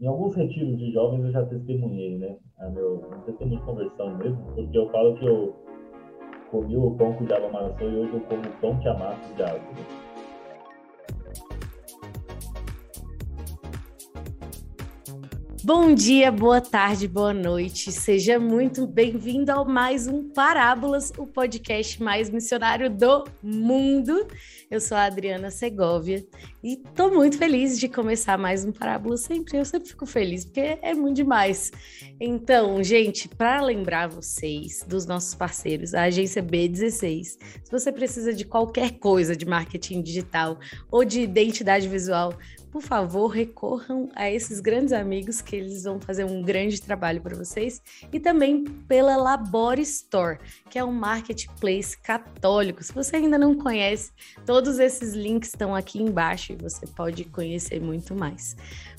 em alguns retiros de jovens eu já testemunhei, né? A meu, um testemunho de conversão mesmo, porque eu falo que eu comi o pão que o diabo amassou e hoje eu como o pão que amassa o diabo. Né? Bom dia, boa tarde, boa noite. Seja muito bem-vindo ao mais um Parábolas, o podcast mais missionário do mundo. Eu sou a Adriana Segovia e estou muito feliz de começar mais um Parábolas sempre. Eu sempre fico feliz porque é muito demais. Então, gente, para lembrar vocês dos nossos parceiros, a agência B16. Se você precisa de qualquer coisa de marketing digital ou de identidade visual, por favor, recorram a esses grandes amigos que eles vão fazer um grande trabalho para vocês e também pela Labore Store, que é um marketplace católico. Se você ainda não conhece, todos esses links estão aqui embaixo e você pode conhecer muito mais.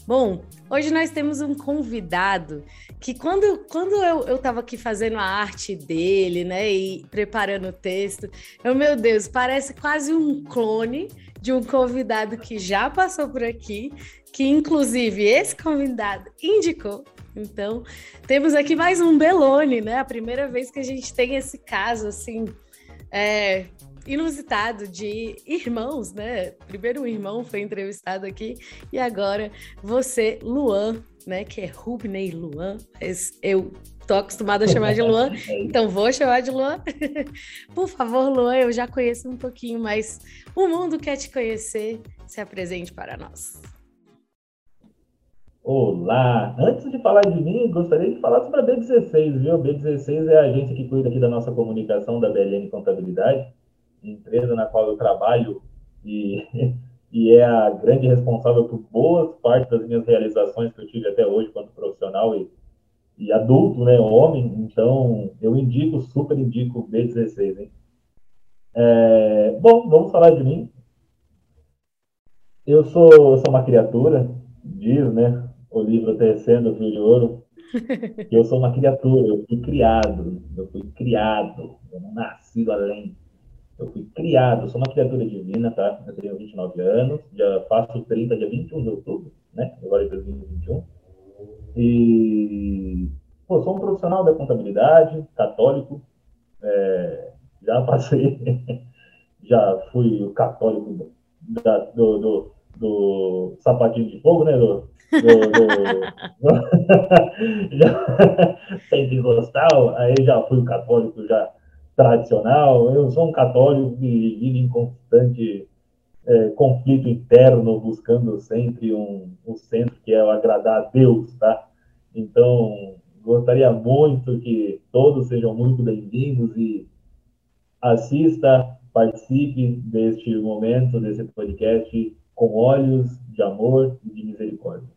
Bom, hoje nós temos um convidado que quando, quando eu estava aqui fazendo a arte dele, né, e preparando o texto, eu, meu Deus, parece quase um clone de um convidado que já passou por aqui, que inclusive esse convidado indicou. Então, temos aqui mais um Belone, né? A primeira vez que a gente tem esse caso assim, é, inusitado de irmãos, né? Primeiro um irmão foi entrevistado aqui e agora você, Luan, né? Que é Rubney Luan, mas eu tô acostumada a chamar de Luan, então vou chamar de Luan. Por favor, Luan, eu já conheço um pouquinho, mas o mundo quer te conhecer. Se apresente para nós. Olá! Antes de falar de mim, gostaria de falar sobre a B16, viu? A B16 é a agência que cuida aqui da nossa comunicação da BLN Contabilidade, empresa na qual eu trabalho e, e é a grande responsável por boas partes das minhas realizações que eu tive até hoje quanto profissional e e adulto, né, homem, então eu indico, super indico B16, hein? É, bom, vamos falar de mim. Eu sou, eu sou uma criatura, diz, né, o livro Tecendo Fio de Ouro, que eu sou uma criatura, eu fui criado, eu fui criado, eu não nasci além. Eu fui criado, sou uma criatura divina, tá? Eu tenho 29 anos, já faço 30 dia 21 de outubro, né? Agora é 2021. E pô, sou um profissional da contabilidade, católico, é, já passei, já fui o católico da, do, do, do, sapatinho de fogo, né? Do, do, do já, pentecostal, aí já fui o católico já tradicional. Eu sou um católico que vive em constante é, conflito interno, buscando sempre um, um centro que é o agradar a Deus, tá? Então, gostaria muito que todos sejam muito bem-vindos e assista, participe deste momento, desse podcast, com olhos de amor e de misericórdia.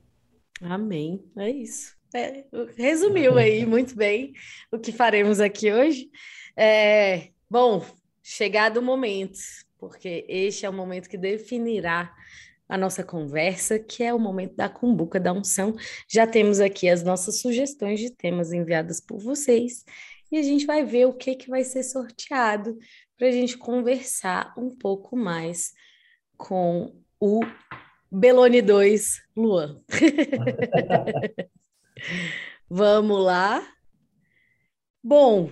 Amém. É isso. É, resumiu aí muito bem o que faremos aqui hoje. É, bom, chegado o momento porque este é o momento que definirá a nossa conversa, que é o momento da cumbuca da unção. Já temos aqui as nossas sugestões de temas enviadas por vocês e a gente vai ver o que, que vai ser sorteado para a gente conversar um pouco mais com o Belone 2 Luan. Vamos lá. Bom,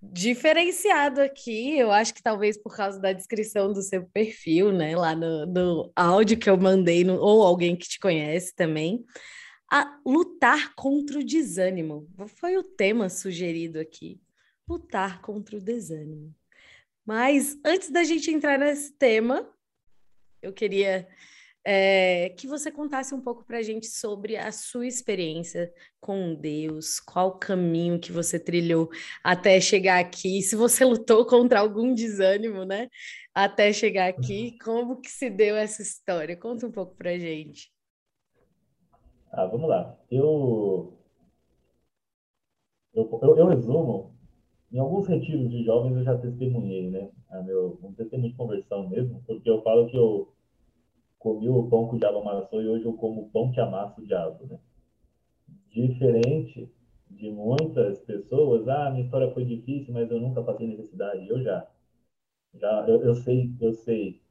diferenciado aqui, eu acho que talvez por causa da descrição do seu perfil, né, lá no, no áudio que eu mandei, no, ou alguém que te conhece também, a lutar contra o desânimo. Foi o tema sugerido aqui, lutar contra o desânimo. Mas antes da gente entrar nesse tema, eu queria é, que você contasse um pouco para a gente sobre a sua experiência com Deus, qual o caminho que você trilhou até chegar aqui, se você lutou contra algum desânimo, né? Até chegar aqui, uhum. como que se deu essa história? Conta um pouco para a gente. Ah, vamos lá. Eu, eu, eu, eu resumo, em alguns retiros de jovens eu já testemunhei, né? A meu, um testemunho de conversão mesmo, porque eu falo que eu comi o pão que o diabo amassou e hoje eu como o pão que amassa o diabo, né? Diferente de muitas pessoas, ah, minha história foi difícil, mas eu nunca passei necessidade. Eu já. Já, eu, eu sei, eu sei.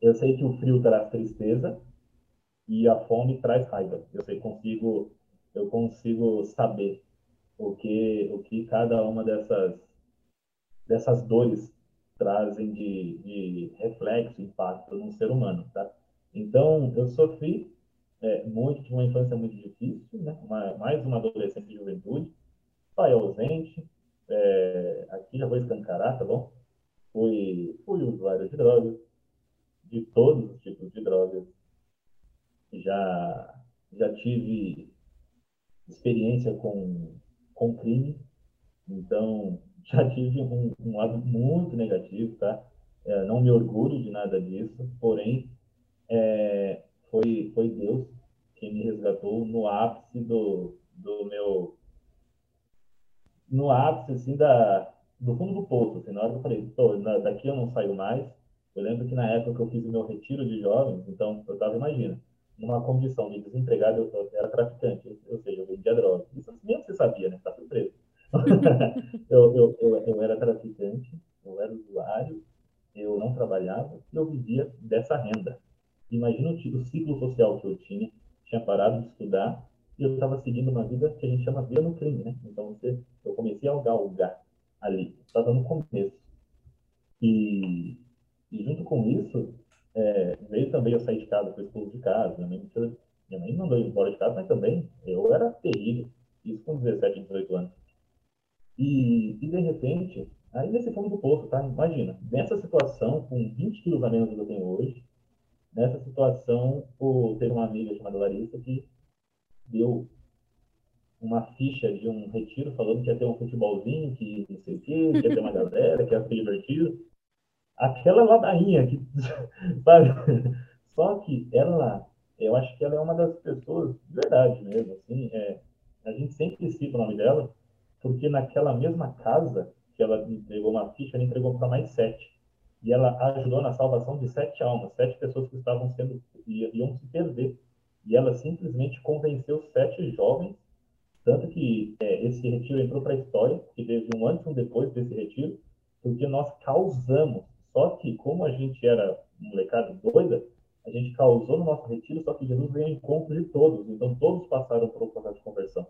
Eu sei que o frio traz tristeza e a fome traz raiva. Eu sei, consigo, eu consigo saber o que, o que cada uma dessas, dessas dores trazem de, de reflexo, impacto no ser humano, tá? Então, eu sofri é, muito, tive uma infância muito difícil, né? Uma, mais uma adolescente de juventude, pai ausente, é, aqui já vou escancarar, tá bom? Fui, fui usuário de drogas, de todos os tipos de drogas. Já, já tive experiência com, com crime, então já tive um, um lado muito negativo, tá? É, não me orgulho de nada disso, porém, é, foi, foi Deus quem me resgatou no ápice do, do meu. No ápice, assim, da, do fundo do poço. Assim, na hora que eu falei, Pô, daqui eu não saio mais. Eu lembro que na época que eu fiz o meu retiro de jovens, então eu estava, imagina, numa condição de desempregado, eu, eu era traficante, ou seja, eu vendia droga. Isso mesmo você sabia, né? Tá surpreso. eu, eu, eu, eu era traficante, eu era usuário, eu não trabalhava e eu vivia dessa renda. Imagina o, ciclo social que eu tinha, tinha parado de estudar e eu estava seguindo uma vida que a gente chama vida no crime, né? Então você, eu comecei a galgar ali, estava no começo. E, e junto com isso, é, veio também eu sair de casa, fui expulso de casa, minha mãe, minha mãe mandou ir embora de casa, mas também eu era terrível, isso com 17, 18 anos. E, e de repente, aí nesse fundo do poço, tá? Imagina, nessa situação, com 20 quilos a menos do que eu tenho hoje, Nessa situação, o, teve uma amiga chamada Larissa que deu uma ficha de um retiro falando que ia ter um futebolzinho, que não sei o quê, que ia ter uma galera, que ia ser divertido. Aquela ladainha, que, sabe? Só que ela, eu acho que ela é uma das pessoas, de verdade mesmo, assim, é, a gente sempre cita o nome dela, porque naquela mesma casa que ela entregou uma ficha, ela entregou para mais sete e ela ajudou na salvação de sete almas, sete pessoas que estavam sendo iam se perder. E ela simplesmente convenceu sete jovens, tanto que é, esse retiro entrou para a história, que teve um antes e um depois desse retiro, porque nós causamos. Só que como a gente era molecada doida, a gente causou no nosso retiro, só que Jesus veio ao encontro de todos. Então todos passaram por um processo de conversão.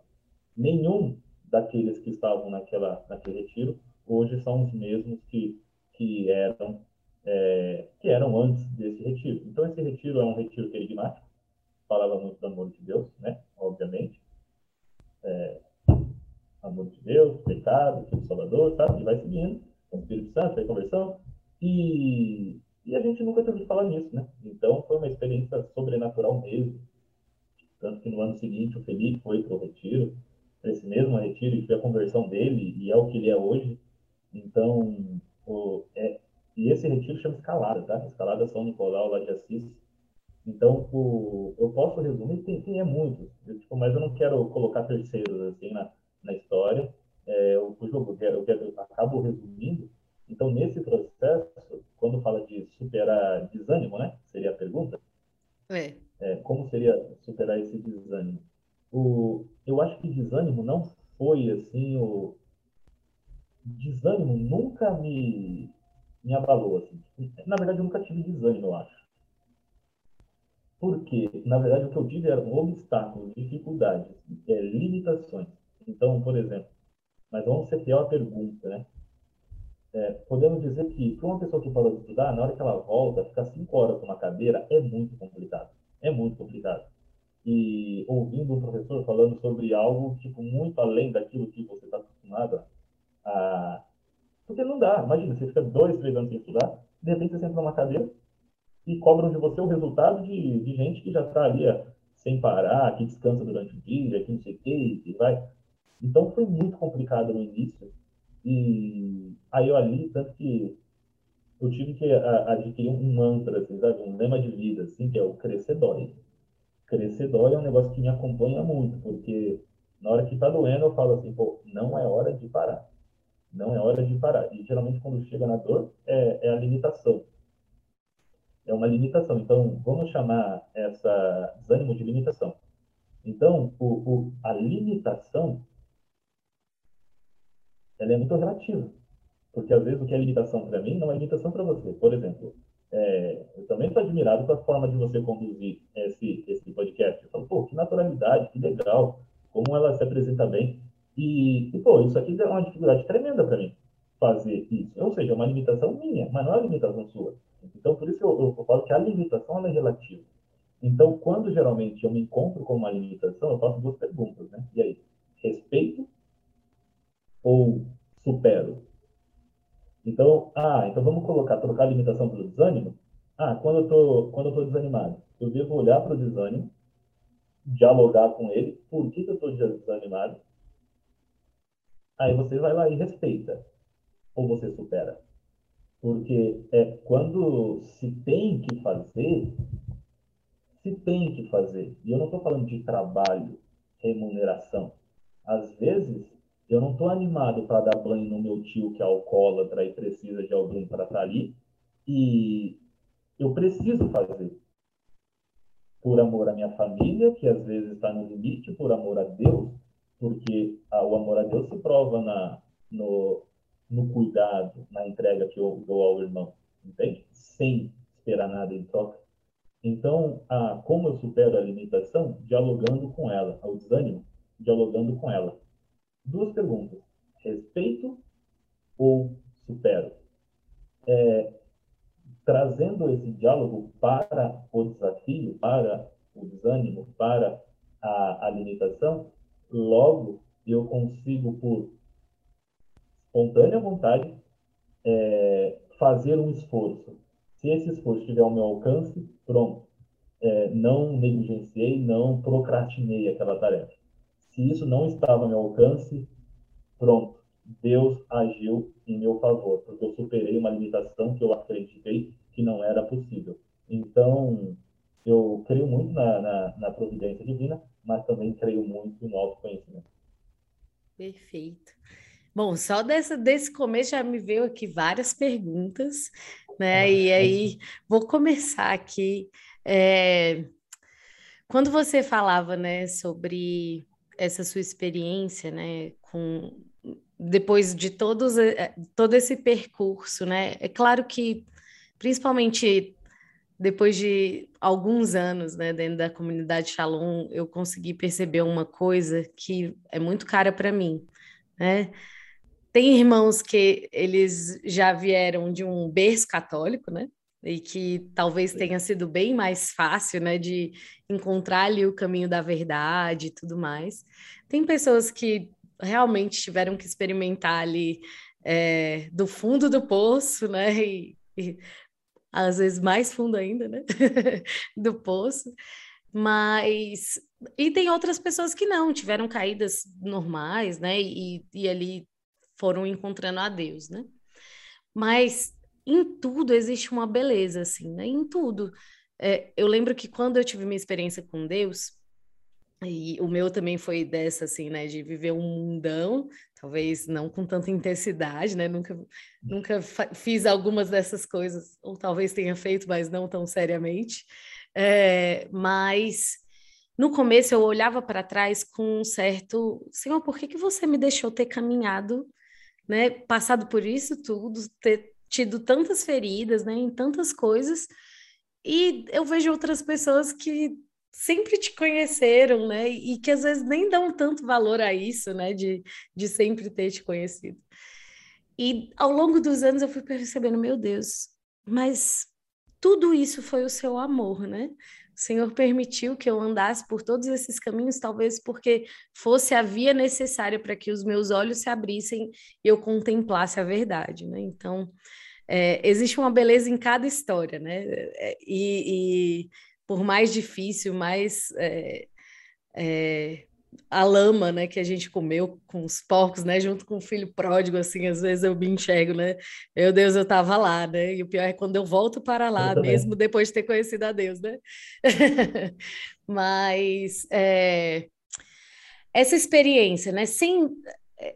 Nenhum daqueles que estavam naquela naquele retiro hoje são os mesmos que que eram, é, que eram antes desse retiro. Então, esse retiro é um retiro querigmático, falava muito do amor de Deus, né? obviamente. É, amor de Deus, pecado, Filho Salvador, sabe? E vai seguindo, com o Espírito Santo, aí conversão. E, e a gente nunca tinha ouvido falar nisso, né? Então, foi uma experiência sobrenatural mesmo. Tanto que no ano seguinte o Felipe foi para o retiro, para esse mesmo retiro, e foi a conversão dele, e é o que ele é hoje. Então, o, é, e esse retiro chama Escalada, tá? Escalada São Nicolau, lá de Assis. Então, o, eu posso resumir, tem, tem é muito, eu, tipo, mas eu não quero colocar terceiros assim na, na história. É, eu, eu, eu, eu acabo resumindo. Então, nesse processo, quando fala de superar desânimo, né? Seria a pergunta. É. é como seria superar esse desânimo? O, eu acho que desânimo não foi assim o, desânimo nunca me, me abalou. Assim. Na verdade, eu nunca tive desânimo. Porque, na verdade, o que eu tive eram obstáculos, dificuldades, é, limitações. Então, por exemplo, mas vamos ser fiel à pergunta, né? É, podemos dizer que para uma pessoa que parou de estudar, na hora que ela volta, ficar cinco horas numa cadeira é muito complicado. É muito complicado. E ouvindo um professor falando sobre algo tipo muito além daquilo que você está acostumado, a... Porque não dá. Imagina, você fica dois, três anos sem estudar, de repente você senta numa cadeira e cobram de você o resultado de, de gente que já está ali sem parar, que descansa durante o dia, que não sei o que, e vai. Então foi muito complicado no início. E aí eu ali, tanto que eu tive que adquirir um mantra, assim, sabe? um lema de vida, assim, que é o crescer dói. Crescer dói é um negócio que me acompanha muito, porque na hora que tá doendo eu falo assim, pô, não é hora de parar. Não é hora de parar. E geralmente quando chega na dor é, é a limitação. É uma limitação. Então vamos chamar essa desânimo de limitação. Então o, o, a limitação ela é muito relativa. Porque às vezes o que é limitação para mim não é limitação para você. Por exemplo, É, eu também estou admirado com a forma de você conduzir esse, esse podcast. Eu falo, pô, que naturalidade, que legal, como ela se apresenta bem. E, e pô, isso aqui é uma dificuldade tremenda para mim, fazer isso. Ou seja, é uma limitação minha, mas não é uma limitação sua. Eu, eu, falo que a limitação é relativa. Então, quando geralmente eu me encontro com uma limitação, eu faço duas perguntas, né? E aí, respeito ou supero? Então, ah, então vamos colocar, trocar a limitação pelo desânimo? Ah, quando eu tô, quando eu tô desanimado, eu devo olhar para o desânimo, dialogar com ele, por que, que eu estou desanimado? Aí você vai lá e respeita, ou você supera. Porque é quando se tem que fazer, se tem que fazer. E eu não estou falando de trabalho, remuneração. Às vezes, eu não estou animado para dar banho no meu tio que é alcoólatra e precisa de alguém para estar tá ali. E eu preciso fazer. Por amor à minha família, que às vezes está no limite, por amor a Deus, porque o amor a Deus se prova na, no, no cuidado, na entrega que eu dou ao irmão, entende? Sem esperar nada em troca. Então, a, como eu supero a limitação? Dialogando com ela, o desânimo, dialogando com ela. Duas perguntas. Respeito ou supero? É, trazendo esse diálogo para o desafio, para o desânimo, para a, a limitação, logo eu consigo, por espontânea vontade, é, fazer um esforço. Se esse esforço estiver ao meu alcance, pronto. É, não negligenciei, não procrastinei aquela tarefa. Se isso não estava ao meu alcance, pronto, Deus agiu em meu favor, porque eu superei uma limitação que eu acreditei que não era possível. Então, eu creio muito na, na, na providência divina, mas também creio muito no autoconhecimento. Perfeito. Bom, só dessa, desse começo já me veio aqui várias perguntas, né? Ah, e aí vou começar aqui. É... Quando você falava, né, sobre essa sua experiência, né, com depois de todos eh, todo esse percurso, né? É claro que principalmente depois de alguns anos, né, dentro da comunidade Shalom, eu consegui perceber uma coisa que é muito cara para mim, né? Tem irmãos que eles já vieram de um berço católico, né? e que talvez tenha sido bem mais fácil, né, de encontrar ali o caminho da verdade e tudo mais. Tem pessoas que realmente tiveram que experimentar ali é, do fundo do poço, né, e, e às vezes mais fundo ainda, né, do poço. Mas e tem outras pessoas que não tiveram caídas normais, né, e, e ali foram encontrando a Deus, né. Mas em tudo existe uma beleza, assim, né? Em tudo. É, eu lembro que quando eu tive minha experiência com Deus, e o meu também foi dessa, assim, né? De viver um mundão, talvez não com tanta intensidade, né? Nunca, nunca fiz algumas dessas coisas, ou talvez tenha feito, mas não tão seriamente. É, mas no começo eu olhava para trás com um certo, Senhor, por que, que você me deixou ter caminhado, né? Passado por isso tudo, ter tido tantas feridas, né, em tantas coisas, e eu vejo outras pessoas que sempre te conheceram, né, e que às vezes nem dão tanto valor a isso, né, de, de sempre ter te conhecido. E ao longo dos anos eu fui percebendo, meu Deus, mas tudo isso foi o seu amor, né? O Senhor permitiu que eu andasse por todos esses caminhos, talvez porque fosse a via necessária para que os meus olhos se abrissem e eu contemplasse a verdade, né? Então, é, existe uma beleza em cada história, né? É, e, e por mais difícil, mais é, é, a lama, né, que a gente comeu com os porcos, né, junto com o filho pródigo, assim, às vezes eu me enxergo, né, meu Deus, eu estava lá, né, e o pior é quando eu volto para lá, mesmo depois de ter conhecido a Deus, né, mas é, essa experiência, né, sem,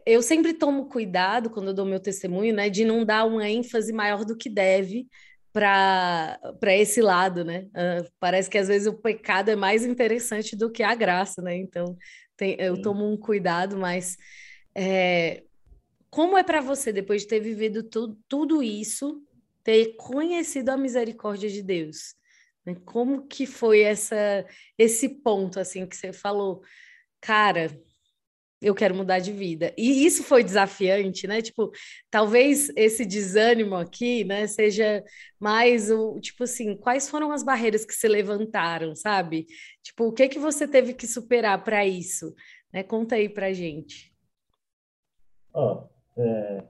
eu sempre tomo cuidado quando eu dou meu testemunho, né, de não dar uma ênfase maior do que deve para esse lado, né? Uh, parece que às vezes o pecado é mais interessante do que a graça, né? Então tem, eu tomo um cuidado, mas é, como é para você depois de ter vivido tu, tudo isso, ter conhecido a misericórdia de Deus. Né? Como que foi essa esse ponto assim que você falou, cara, eu quero mudar de vida. E isso foi desafiante, né? Tipo, talvez esse desânimo aqui, né, seja mais o, tipo assim, quais foram as barreiras que se levantaram, sabe? Tipo, o que que você teve que superar para isso? Né? Conta aí pra gente. Ó, oh, é...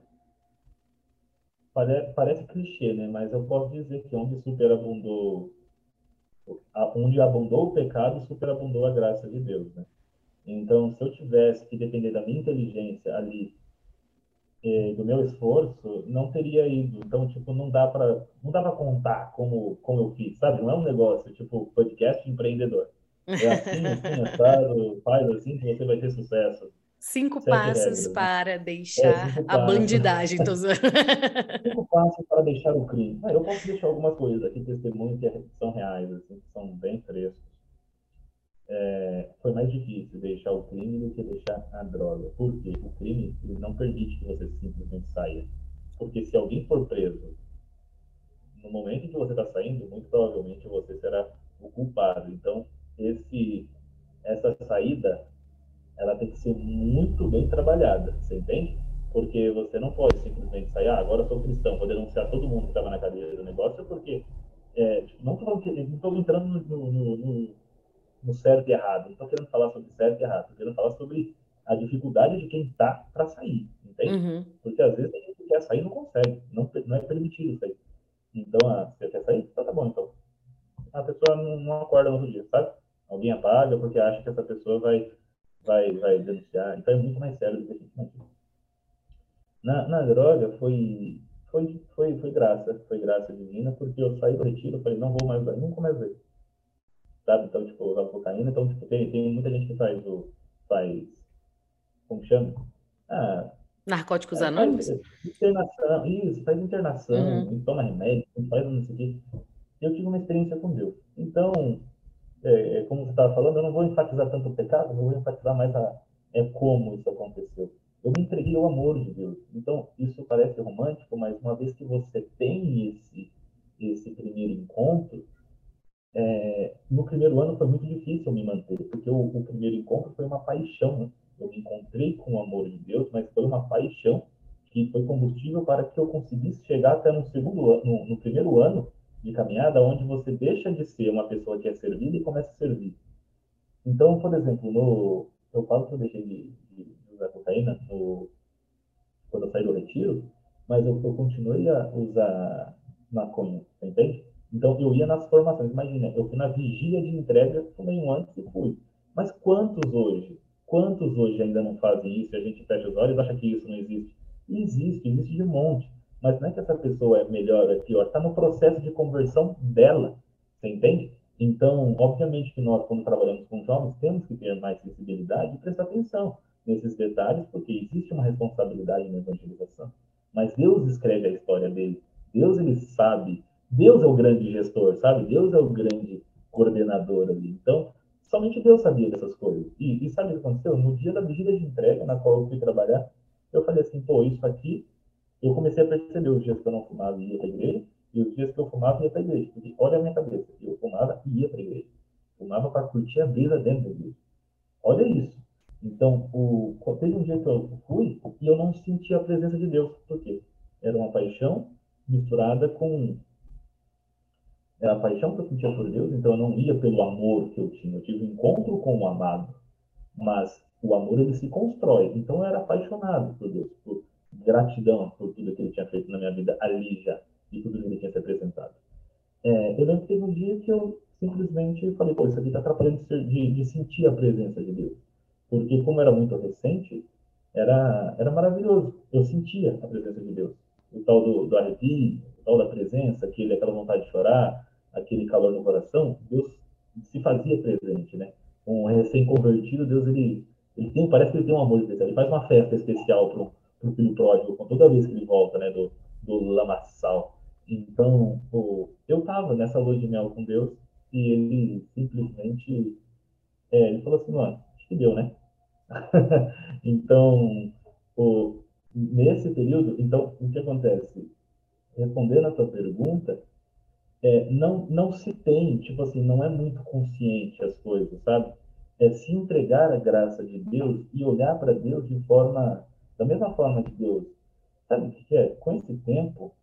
parece, parece clichê, né? Mas eu posso dizer que onde superabundou onde abundou o pecado, superabundou a graça de Deus, né? Então, se eu tivesse que depender da minha inteligência ali, eh, do meu esforço, não teria ido. Então, tipo, não dá para não dá para contar como como eu fiz, sabe? Não é um negócio tipo podcast empreendedor. É assim, assim, assado, faz assim que você vai ter sucesso. Cinco Sete passos regras, né? para né? deixar é, a bandidagem. Tô cinco passos para deixar o crime. Ah, eu posso deixar algumas coisas aqui, testemunhos que são reais, assim, que são bem frescos é, foi mais difícil deixar o crime do que deixar a droga. Por quê? O crime não permite que você simplesmente saia. Porque se alguém for preso, no momento em que você está saindo, muito provavelmente você será o culpado. Então, esse, essa saída, ela tem que ser muito bem trabalhada, você entende? Porque você não pode simplesmente sair, ah, agora eu sou cristão, vou denunciar todo mundo que estava na cadeia do negócio, porque é, não estou entrando no, no, no no certo e errado. Não estou querendo falar sobre certo e errado, estou querendo falar sobre a dificuldade de quem está para sair, entende? Uhum. Porque às vezes a gente quer sair e não consegue, não, não é permitido sair. Então, ah, você quer sair? Então tá bom, então. A pessoa não, não acorda no outro dia, sabe? Alguém apaga porque acha que essa pessoa vai, vai, vai denunciar. Então é muito mais sério do que a gente imagina. Na, na droga foi, foi, foi, foi graça, foi graça divina, porque eu saí do retiro, falei, não vou mais, nunca mais ver sabe? Então, tipo, usar cocaína. Então, tipo, tem, tem muita gente que faz o. faz. como chama? Ah, Narcóticos é, anônimos? Internação, isso, faz internação, uhum. toma remédio, faz não sei o quê. Eu tive uma experiência com Deus. Então, é, é como você estava falando, eu não vou enfatizar tanto o pecado, eu vou enfatizar mais a, é como isso aconteceu. Eu me entreguei ao amor de Deus. Então, isso parece romântico, mas uma vez que você tem esse, esse primeiro encontro, é, no primeiro ano foi muito difícil me manter, porque o, o primeiro encontro foi uma paixão. Né? Eu me encontrei com o amor de Deus, mas foi uma paixão que foi combustível para que eu conseguisse chegar até no segundo ano, no, no primeiro ano de caminhada, onde você deixa de ser uma pessoa que é servida e começa a servir. Então, por exemplo, no, eu falo que eu deixei de, de usar cocaína no, quando eu saí do retiro, mas eu, eu continuei a usar maconha, entende? Então, eu ia nas formações. Imagina, eu fui na vigia de entrega, tomei um antes e fui. Mas quantos hoje? Quantos hoje ainda não fazem isso? A gente fecha os olhos e acha que isso não existe. Existe, existe de um monte. Mas não é que essa pessoa é melhor, é pior. Está no processo de conversão dela. Você entende? Então, obviamente que nós, quando trabalhamos com jovens, temos que ter mais sensibilidade e prestar atenção nesses detalhes, porque existe uma responsabilidade na evangelização. Mas Deus escreve a história dele. Deus, ele sabe Deus é o grande gestor, sabe? Deus é o grande coordenador ali. Então, somente Deus sabia dessas coisas. E, e sabe o que aconteceu? No dia da vigília de entrega, na qual eu fui trabalhar, eu falei assim, pô, isso aqui, eu comecei a perceber os dias que eu não fumava e ia para a igreja, e os dias que eu fumava ia para a igreja. Porque olha a minha cabeça, eu fumava e ia para a igreja. Fumava para curtir a brisa dentro da igreja. Olha isso. Então, o, teve um dia que eu fui e eu não senti a presença de Deus. Por quê? Era uma paixão misturada com a paixão que eu sentia por Deus, então eu não ia pelo amor que eu tinha. Eu tive um encontro com o amado, mas o amor ele se constrói. Então eu era apaixonado por Deus, por gratidão por tudo que ele tinha feito na minha vida ali já e tudo que ele tinha se apresentado. É, eu lembro que teve um dia que eu simplesmente falei, pô, isso aqui está atrapalhando de, de, sentir a presença de Deus. Porque como era muito recente, era, era maravilhoso. Eu sentia a presença de Deus. O tal do, do arrepio, o tal da presença, aquele, aquela vontade de chorar, aquele calor no coração, Deus se fazia presente, né? Um recém-convertido, Deus, ele, ele tem, parece que ele tem um amor especial. Ele faz uma festa especial pro, pro filho pródigo, toda vez que ele volta, né? Do, do lamaçal. Então, pô, eu tava nessa lua de mel com Deus e ele simplesmente, é, ele falou assim, mano, acho que deu, né? então, pô, nesse período, então, o que acontece? respondendo a tua pergunta, é, não, não se tem, tipo assim, não é muito consciente as coisas, sabe? É se entregar à graça de Deus e olhar para Deus de forma, da mesma forma que Deus. Sabe o que é? Com esse tempo,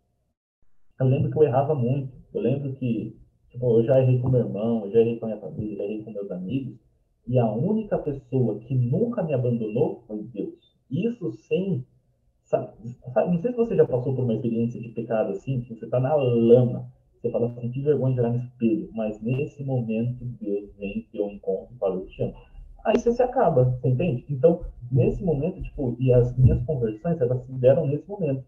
eu lembro que eu errava muito. Eu lembro que, tipo, eu já errei com meu irmão, eu já errei com a minha família, já errei com meus amigos, e a única pessoa que nunca me abandonou foi Deus. Isso sem. Sabe, não sei se você já passou por uma experiência de pecado assim, que você está na lama você fala assim, que vergonha de olhar no espelho, mas nesse momento Deus vem ter um encontro e fala, eu te amo. Aí você se acaba, você entende? Então, nesse momento, tipo, e as minhas conversões, elas se deram nesse momento.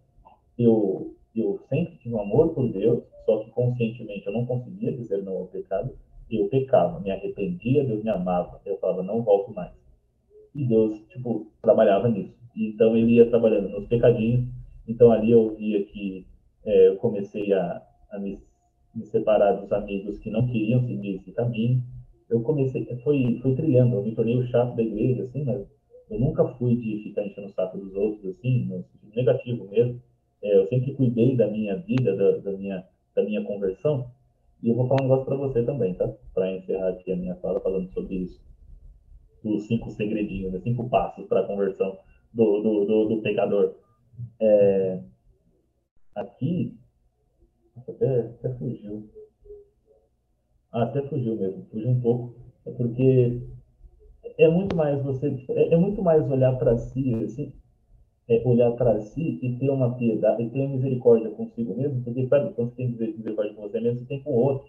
Eu, eu sempre tive um amor por Deus, só que conscientemente eu não conseguia dizer não ao pecado. Eu pecava, me arrependia, Deus me amava. Eu falava, não volto mais. E Deus, tipo, trabalhava nisso. Então, ele ia trabalhando nos pecadinhos. Então, ali eu via que é, eu comecei a, a me me separar dos amigos que não queriam seguir esse caminho. Eu comecei, foi, foi trilhando, eu me tornei o chato da igreja, assim, mas eu nunca fui de ficar enchendo o saco dos outros, assim, no sentido negativo mesmo. É, eu sempre cuidei da minha vida, da, da, minha, da minha conversão. E eu vou falar um negócio para você também, tá? Para encerrar aqui a minha fala falando sobre isso. Os cinco segredinhos, né? cinco passos para a conversão do, do, do, do pecador. É, aqui, até, até fugiu. Ah, até fugiu mesmo, fugiu um pouco. É porque é muito mais você, é, é muito mais olhar para si, assim, é olhar para si e ter uma piedade, e ter misericórdia consigo mesmo, porque sabe, quando você tem misericórdia com você mesmo, você tem com o outro.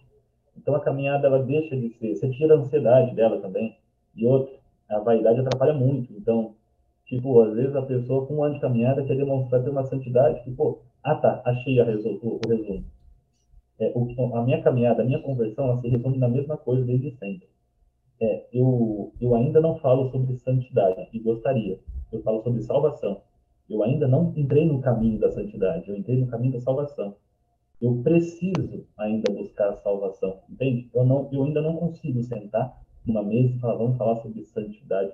Então a caminhada ela deixa de ser, você tira a ansiedade dela também. E outro, a vaidade atrapalha muito. Então, tipo, às vezes a pessoa com um ano de caminhada quer demonstrar ter uma santidade que, pô, ah tá, achei a resol o resumo é, o, a minha caminhada, a minha conversão, ela se resume na mesma coisa desde sempre. É, eu, eu ainda não falo sobre santidade, e gostaria. Eu falo sobre salvação. Eu ainda não entrei no caminho da santidade, eu entrei no caminho da salvação. Eu preciso ainda buscar a salvação, entende? Eu, não, eu ainda não consigo sentar numa mesa e falar, vamos falar sobre santidade.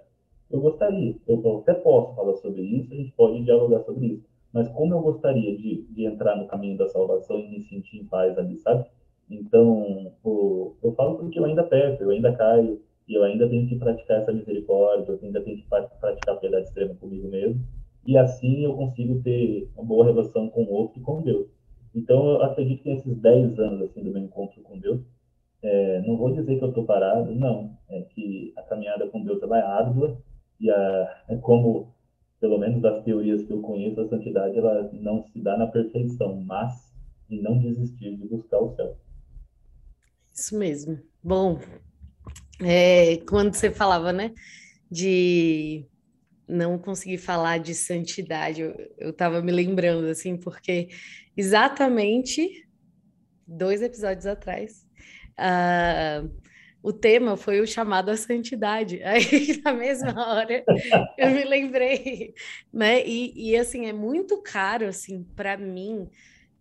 Eu gostaria, eu, até posso falar sobre isso, a gente pode dialogar sobre isso mas como eu gostaria de, de entrar no caminho da salvação e me sentir em paz ali, sabe? Então, o, eu falo porque eu ainda peço, eu ainda caio, e eu ainda tenho que praticar essa misericórdia, eu ainda tenho que praticar a piedade extrema comigo mesmo, e assim eu consigo ter uma boa relação com o outro e com Deus. Então, eu acredito que nesses 10 anos assim, do meu encontro com Deus, é, não vou dizer que eu estou parado, não, é que a caminhada com Deus é árdua, e a, é como pelo menos das teorias que eu conheço, a santidade ela não se dá na perfeição, mas em não desistir de buscar o céu. Isso mesmo. Bom, é, quando você falava, né, de não conseguir falar de santidade, eu estava me lembrando, assim, porque exatamente dois episódios atrás, uh, o tema foi o chamado à santidade. Aí, na mesma hora, eu me lembrei, né? E, e assim, é muito caro, assim, para mim,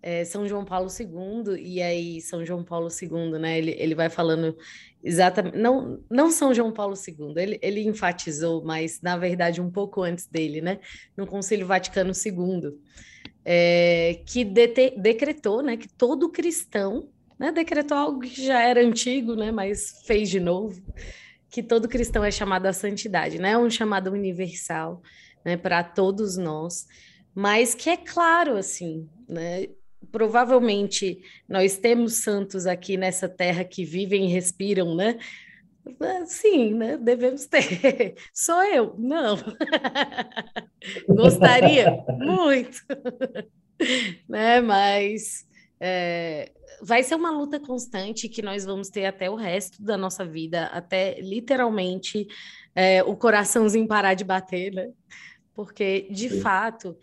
é, São João Paulo II, e aí São João Paulo II, né? Ele, ele vai falando exatamente, não, não São João Paulo II, ele, ele enfatizou, mas na verdade um pouco antes dele, né? No Concílio Vaticano II, é, que dete, decretou, né, que todo cristão né, decretou algo que já era antigo, né, mas fez de novo, que todo cristão é chamado à santidade, né, um chamado universal, né, para todos nós, mas que é claro, assim, né, provavelmente nós temos santos aqui nessa terra que vivem e respiram, né, Sim, né? Devemos ter. Sou eu? Não. Gostaria muito, né? Mas é, vai ser uma luta constante que nós vamos ter até o resto da nossa vida, até literalmente é, o coraçãozinho parar de bater, né? Porque, de Sim. fato,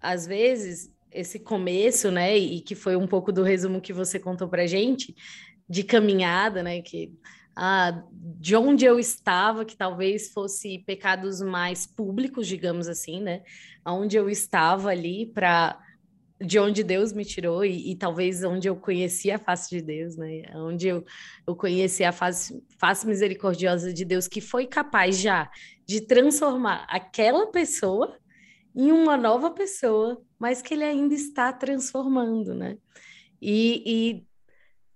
às vezes, esse começo, né, e que foi um pouco do resumo que você contou pra gente, de caminhada, né, que ah, de onde eu estava, que talvez fosse pecados mais públicos, digamos assim, né, onde eu estava ali para de onde Deus me tirou e, e, talvez onde eu conheci a face de Deus, né? Onde eu, eu conheci a face, face misericordiosa de Deus que foi capaz já de transformar aquela pessoa em uma nova pessoa, mas que ele ainda está transformando, né? E, e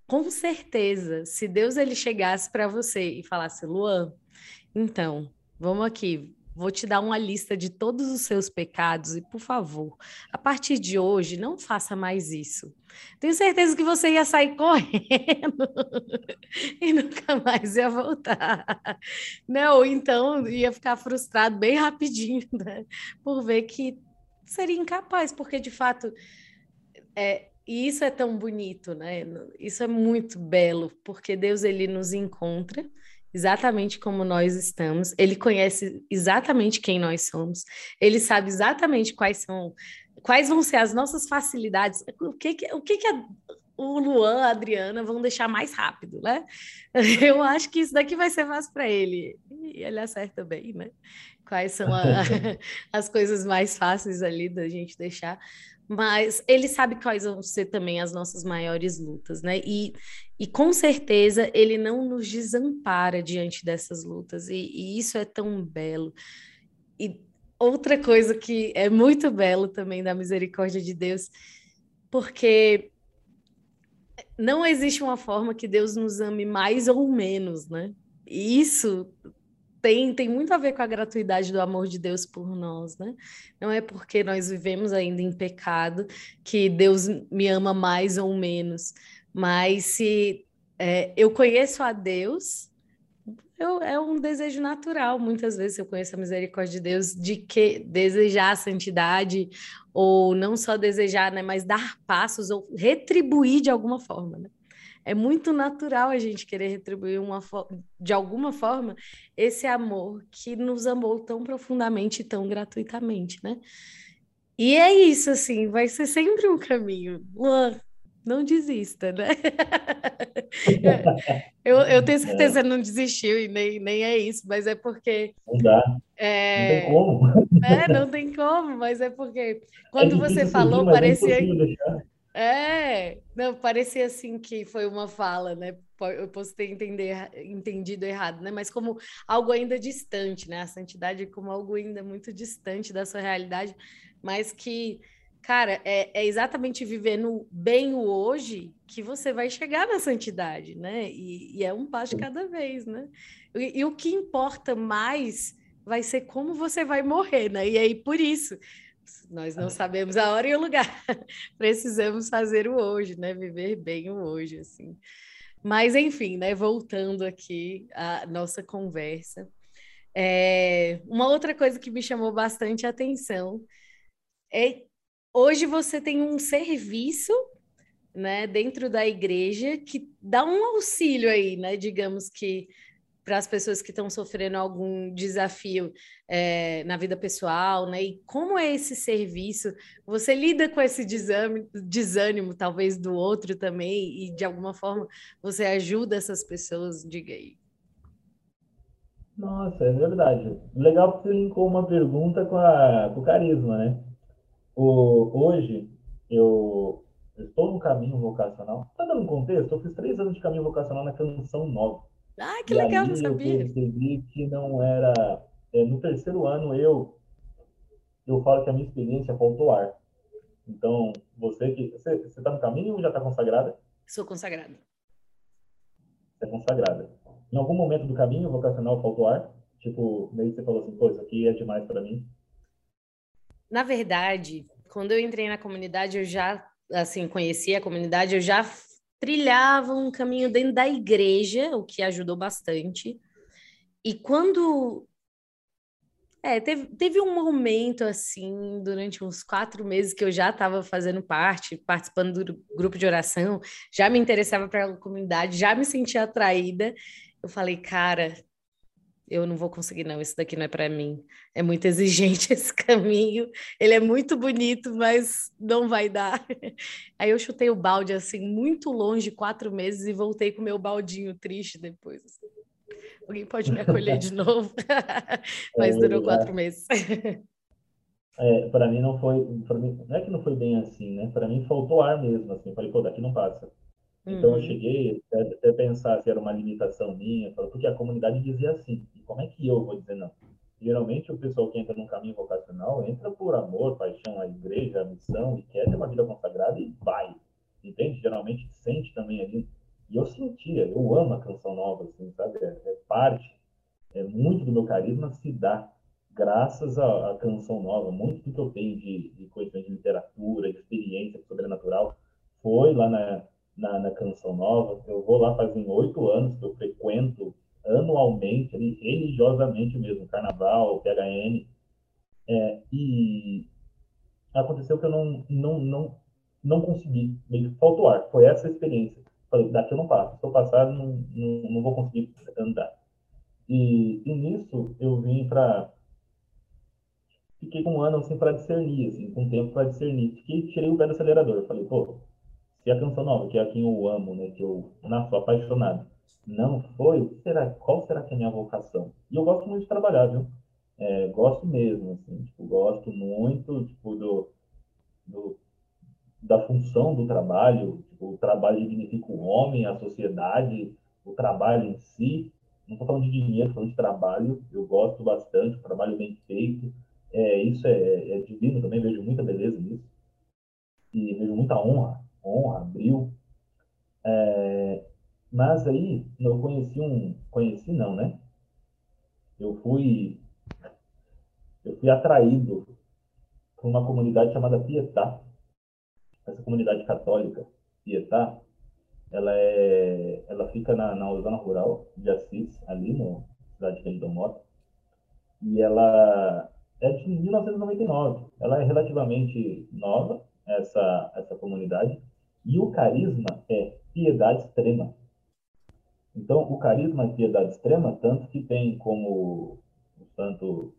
com certeza, se Deus ele chegasse para você e falasse, Luan, então, vamos aqui, vou te dar uma lista de todos os seus pecados e, por favor, a partir de hoje, não faça mais isso. Tenho certeza que você ia sair correndo e nunca mais ia voltar. Não, então ia ficar frustrado bem rapidinho, né? Por ver que seria incapaz, porque de fato é, e isso é tão bonito, né? Isso é muito belo, porque Deus ele nos encontra exatamente como nós estamos. Ele conhece exatamente quem nós somos. Ele sabe exatamente quais são quais vão ser as nossas facilidades. O que que, o que, que a, o Luan, a Adriana vão deixar mais rápido, né? Eu acho que isso daqui vai ser fácil para ele. E ele acerta bem, né? Quais são a, as coisas mais fáceis ali da gente deixar mas ele sabe quais vão ser também as nossas maiores lutas, né? E, e com certeza ele não nos desampara diante dessas lutas, e, e isso é tão belo. E outra coisa que é muito belo também da misericórdia de Deus, porque não existe uma forma que Deus nos ame mais ou menos, né? E isso tem, tem muito a ver com a gratuidade do amor de Deus por nós, né? Não é porque nós vivemos ainda em pecado que Deus me ama mais ou menos, mas se é, eu conheço a Deus, eu, é um desejo natural. Muitas vezes eu conheço a misericórdia de Deus de que desejar a santidade, ou não só desejar, né, mas dar passos ou retribuir de alguma forma. Né? É muito natural a gente querer retribuir uma de alguma forma esse amor que nos amou tão profundamente e tão gratuitamente, né? E é isso, assim, vai ser sempre um caminho. Luan, não desista, né? eu, eu tenho certeza que não desistiu e nem, nem é isso, mas é porque. Não dá. É... Não tem como. É, não tem como, mas é porque é quando é você falou, é parecia. É, não, parecia assim que foi uma fala, né? Eu posso ter entender, entendido errado, né? Mas como algo ainda distante, né? A santidade como algo ainda muito distante da sua realidade, mas que, cara, é, é exatamente vivendo bem o hoje que você vai chegar na santidade, né? E, e é um passo de cada vez, né? E, e o que importa mais vai ser como você vai morrer, né? E aí, por isso, nós não sabemos a hora e o lugar. Precisamos fazer o hoje, né? Viver bem o hoje, assim. Mas, enfim, né? Voltando aqui à nossa conversa. É... Uma outra coisa que me chamou bastante atenção é hoje você tem um serviço né, dentro da igreja que dá um auxílio aí, né? Digamos que para as pessoas que estão sofrendo algum desafio é, na vida pessoal, né? E como é esse serviço? Você lida com esse desânimo, desânimo, talvez do outro também, e de alguma forma você ajuda essas pessoas? Diga aí. Nossa, é verdade. Legal que você linkou uma pergunta com, a, com o carisma, né? O, hoje, eu, estou no caminho vocacional. Tá dando um contexto? Eu fiz três anos de caminho vocacional na Canção Nova. Ah, que e legal, não sabia. Eu percebi que não era. É, no terceiro ano, eu, eu falo que a minha experiência faltou ar. Então, você que. Você está no caminho ou já está consagrada? Sou consagrada. Você é consagrada. Em algum momento do caminho vocacional faltou ar? Tipo, meio que você falou assim, pô, isso aqui é demais para mim? Na verdade, quando eu entrei na comunidade, eu já, assim, conhecia a comunidade, eu já trilhava um caminho dentro da igreja, o que ajudou bastante. E quando. É, teve, teve um momento assim, durante uns quatro meses, que eu já estava fazendo parte, participando do grupo de oração, já me interessava pela comunidade, já me sentia atraída. Eu falei, cara, eu não vou conseguir, não, isso daqui não é para mim. É muito exigente esse caminho, ele é muito bonito, mas não vai dar. Aí eu chutei o balde assim, muito longe, quatro meses, e voltei com meu baldinho triste depois. Assim. Alguém pode me acolher de novo? mas é, durou quatro meses. É, para mim não foi, mim, não é que não foi bem assim, né? Para mim faltou ar mesmo, assim. Falei, pô, daqui não passa. Então eu uhum. cheguei até, pensar se era uma limitação minha, porque a comunidade dizia assim, e como é que eu vou dizer não? Geralmente, o pessoal que entra num caminho vocacional entra por amor, paixão à igreja, à missão, e quer ter uma vida consagrada e vai. Entende? Geralmente sente também ali. E eu sentia, eu amo a canção nova, assim, sabe? É, é parte, é muito do meu carisma se dá graças à, à canção nova. Muito do que eu tenho de, de coisa de literatura, de experiência sobrenatural, foi lá na, na, na canção nova. Eu vou lá fazem oito anos que eu frequento anualmente, religiosamente mesmo, carnaval, PHN, é, e aconteceu que eu não, não, não, não consegui, meio que faltou ar, foi essa a experiência. Falei, daqui eu não passo, se eu passar, não, não, não vou conseguir andar. E, e nisso eu vim para. Fiquei com um ano assim para discernir, assim, com um tempo para discernir. Fiquei, tirei o pé do acelerador. Falei, pô, se a canção nova, que é a quem eu amo, né, que eu nasço apaixonado, não foi, será, qual será que é a minha vocação? E eu gosto muito de trabalhar, viu? É, gosto mesmo, assim, tipo, gosto muito, tipo, do, do, da função do trabalho, tipo, o trabalho dignifica o homem, a sociedade, o trabalho em si, não estou falando de dinheiro, falando de trabalho, eu gosto bastante, trabalho bem feito, é, isso é, é divino também, vejo muita beleza nisso, e vejo muita honra, honra, brilho, é, mas aí eu conheci um, conheci não, né? Eu fui, eu fui atraído por uma comunidade chamada Pietá. Essa comunidade católica, Pietá, ela é, ela fica na, na zona rural de Assis, ali no cidade de Mota. E ela é de 1999. Ela é relativamente nova, essa, essa comunidade. E o carisma é piedade extrema. Então, o carisma é piedade extrema, tanto que tem como o santo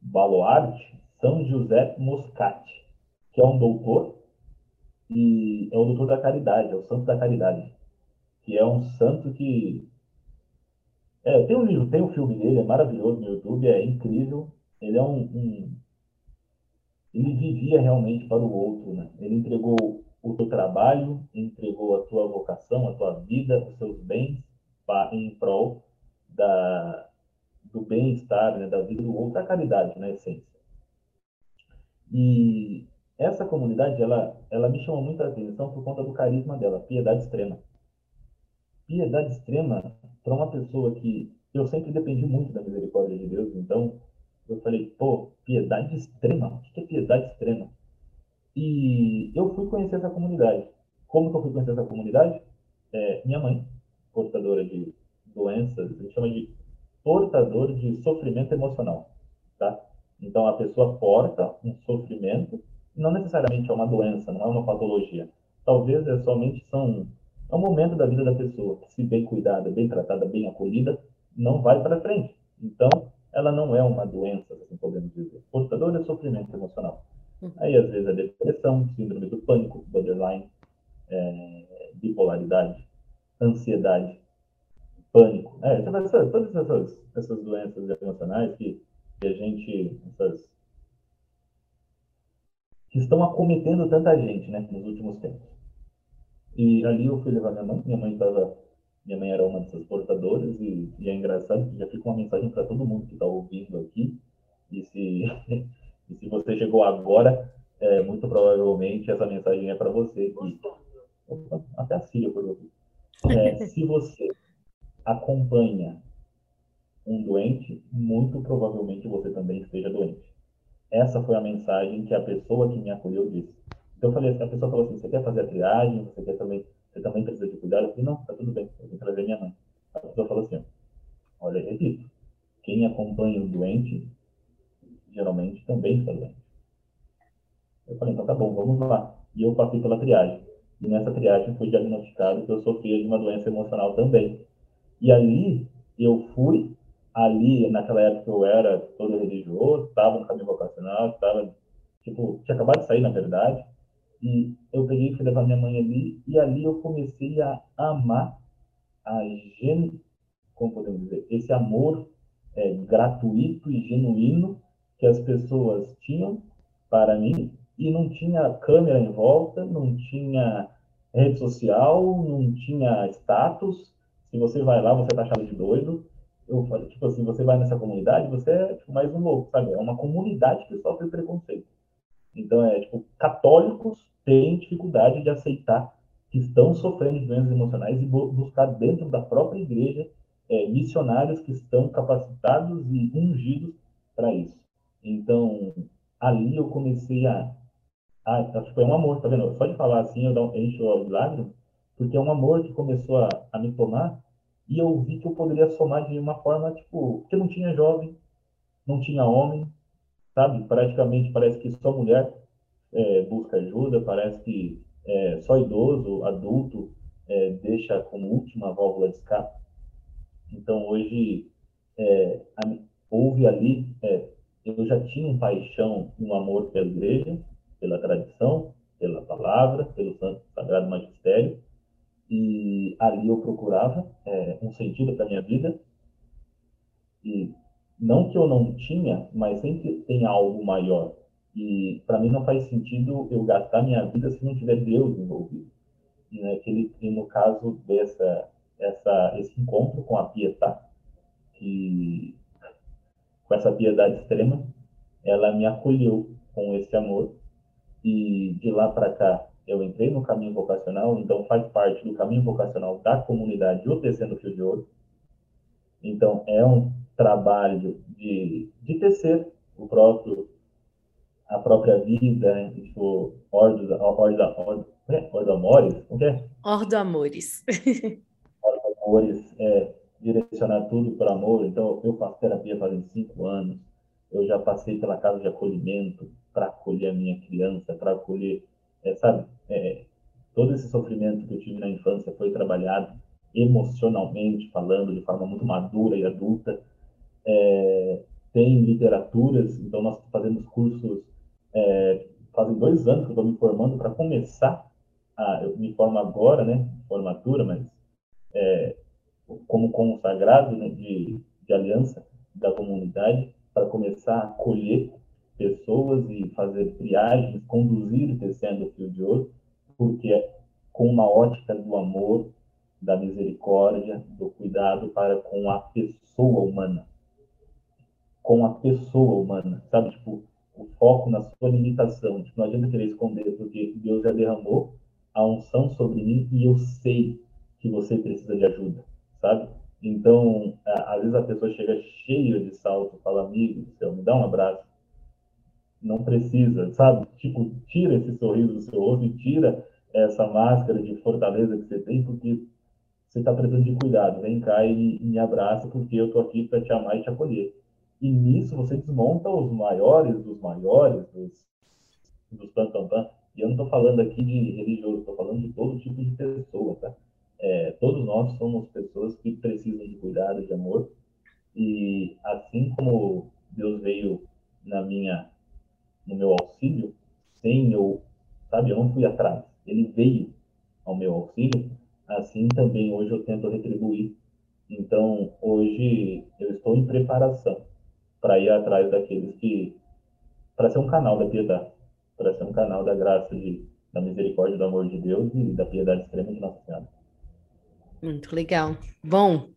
baluarte São José Moscati, que é um doutor, e é o doutor da caridade, é o santo da caridade, que é um santo que... É, tem um livro, tem um filme dele, é maravilhoso no YouTube, é incrível. Ele é um, um... Ele vivia realmente para o outro, né? Ele entregou o teu trabalho, entregou a tua vocação, a tua vida, os seus bens em prol da, do bem-estar, né, da vida do outro, da caridade, na essência. E essa comunidade, ela, ela me chamou muita atenção por conta do carisma dela, piedade extrema. Piedade extrema para uma pessoa que eu sempre dependi muito da misericórdia de Deus, então eu falei, pô, piedade extrema? O que é piedade extrema? E eu fui conhecer essa comunidade. Como que eu fui conhecer essa comunidade? É, minha mãe, portadora de doenças, a gente chama de portador de sofrimento emocional, tá? Então a pessoa porta um sofrimento, não necessariamente é uma doença, não é uma patologia. Talvez é somente são é um momento da vida da pessoa que se bem cuidada, bem tratada, bem acolhida, não vai para frente. Então, ela não é uma doença, assim podemos dizer. Portador de sofrimento emocional. Uhum. Aí, às vezes, é depressão, síndrome do pânico, borderline, é, bipolaridade, ansiedade, pânico. É, todas essas, essas doenças emocionais que, que a gente. Essas, que estão acometendo tanta gente né, nos últimos tempos. E ali eu fui levar minha mãe. Minha mãe estava. Minha mãe era uma dessas portadoras e, e é engraçado que já fica uma mensagem para todo mundo que está ouvindo aqui. E se, e se você chegou agora, é, muito provavelmente essa mensagem é para você. Que, opa, até a Síria por aqui. É, se você acompanha um doente, muito provavelmente você também esteja doente. Essa foi a mensagem que a pessoa que me acolheu disse. Então eu falei, a pessoa falou assim, você quer fazer a triagem, você quer também, você também precisa de cuidado? Eu falei, não, tá tudo bem, eu vou trazer minha mãe. A pessoa falou assim, olha, repito, quem acompanha o doente, geralmente também está doente. Eu falei, então tá bom, vamos lá. E eu passei pela triagem. E nessa triagem foi diagnosticado que eu sofria de uma doença emocional também. E ali eu fui, ali naquela época eu era todo religioso, estava no caminho vocacional, estava, tipo, tinha acabado de sair, na verdade. E eu peguei e fui levar minha mãe ali, e ali eu comecei a amar a gen... como podemos dizer, esse amor é, gratuito e genuíno que as pessoas tinham para mim e não tinha câmera em volta, não tinha rede social, não tinha status. Se você vai lá, você tá achado de doido. eu falei, tipo assim, você vai nessa comunidade, você é tipo, mais um louco, sabe? É uma comunidade que sofre preconceito. Então, é tipo, católicos têm dificuldade de aceitar que estão sofrendo de doenças emocionais e buscar dentro da própria igreja é, missionários que estão capacitados e ungidos para isso. Então, ali eu comecei a. a foi um amor, tá vendo? Só de falar assim, eu encho o de lágrimas, porque é um amor que começou a, a me tomar e eu vi que eu poderia somar de uma forma, tipo, porque não tinha jovem, não tinha homem, sabe? Praticamente parece que só mulher é, busca ajuda, parece que é, só idoso, adulto, é, deixa como última válvula de escape. Então, hoje, é, houve ali, é, eu já tinha um paixão um amor pela igreja, pela tradição, pela palavra, pelo Santo Sagrado Magistério, e ali eu procurava é, um sentido para minha vida, e não que eu não tinha, mas sempre tem algo maior. E para mim não faz sentido eu gastar minha vida se não tiver Deus envolvido. E, naquele, e no caso dessa essa, esse encontro com a Pietá, que com essa piedade extrema, ela me acolheu com esse amor e de lá para cá eu entrei no caminho vocacional, então faz parte do caminho vocacional da comunidade o Tecendo Fio de Ouro. Então é um trabalho de, de tecer o próprio a própria vida, né? tipo, Ordo, Ordo, Ordo, é? Ordo Amores, o que é? Ordo Amores. Ordo Amores, é, direcionar tudo para amor. Então, eu faço terapia fazem cinco anos, eu já passei pela casa de acolhimento para acolher a minha criança, para acolher, é, sabe, é, todo esse sofrimento que eu tive na infância foi trabalhado emocionalmente, falando de forma muito madura e adulta. É, tem literaturas, então nós fazemos cursos é, fazem dois anos que eu estou me formando para começar a, eu me formo agora, né, formatura, mas é, como consagrado né, de, de aliança da comunidade para começar a acolher pessoas e fazer triagens, conduzir descendo o fio de ouro, porque é com uma ótica do amor, da misericórdia, do cuidado para com a pessoa humana. Com a pessoa humana, sabe? Tipo, o foco na sua limitação. Tipo, não adianta querer esconder, porque Deus já derramou a unção sobre mim e eu sei que você precisa de ajuda, sabe? Então, às vezes a pessoa chega cheia de salto fala, amigo céu, me dá um abraço. Não precisa, sabe? Tipo, tira esse sorriso do seu rosto e tira essa máscara de fortaleza que você tem, porque você está precisando de cuidado. Vem cá e, e me abraça, porque eu estou aqui para te amar e te acolher. E nisso você desmonta os maiores dos maiores, dos, dos tan, tan. E eu não estou falando aqui de religioso, estou falando de todo tipo de pessoa, tá? É, todos nós somos pessoas que precisam de cuidado, de amor. E assim como Deus veio na minha, no meu auxílio, sem eu, sabe, eu não fui atrás. Ele veio ao meu auxílio. Assim também hoje eu tento retribuir. Então hoje eu estou em preparação para ir atrás daqueles que. para ser um canal da piedade, para ser um canal da graça, de, da misericórdia, do amor de Deus e da piedade extrema de Nossa Senhora. Muito legal. Bom,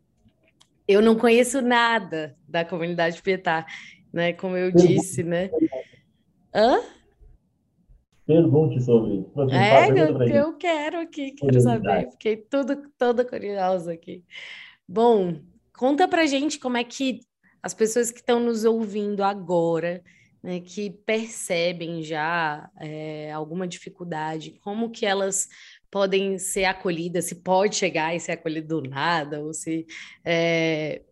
eu não conheço nada da comunidade Pietá, né? Como eu disse, né? Hã? Pergunte sobre. É, eu, eu quero aqui, quero saber. Fiquei tudo, toda curiosa aqui. Bom, conta pra gente como é que as pessoas que estão nos ouvindo agora, né, que percebem já é, alguma dificuldade, como que elas podem ser acolhidas, se pode chegar e ser acolhido do nada, ou se, é,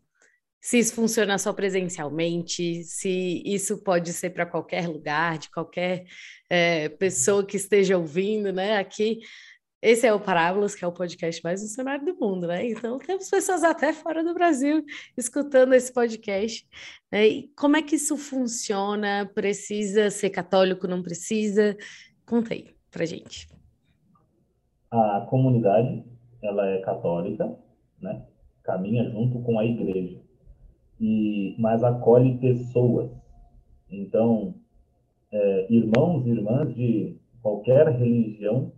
se isso funciona só presencialmente, se isso pode ser para qualquer lugar, de qualquer é, pessoa que esteja ouvindo, né? Aqui esse é o Parábolas, que é o podcast mais missionário do mundo, né? Então, temos pessoas até fora do Brasil escutando esse podcast. Né? E como é que isso funciona? Precisa ser católico, não precisa? Conta aí pra gente. A comunidade, ela é católica, né? Caminha junto com a igreja. E, mas acolhe pessoas. Então, é, irmãos e irmãs de qualquer religião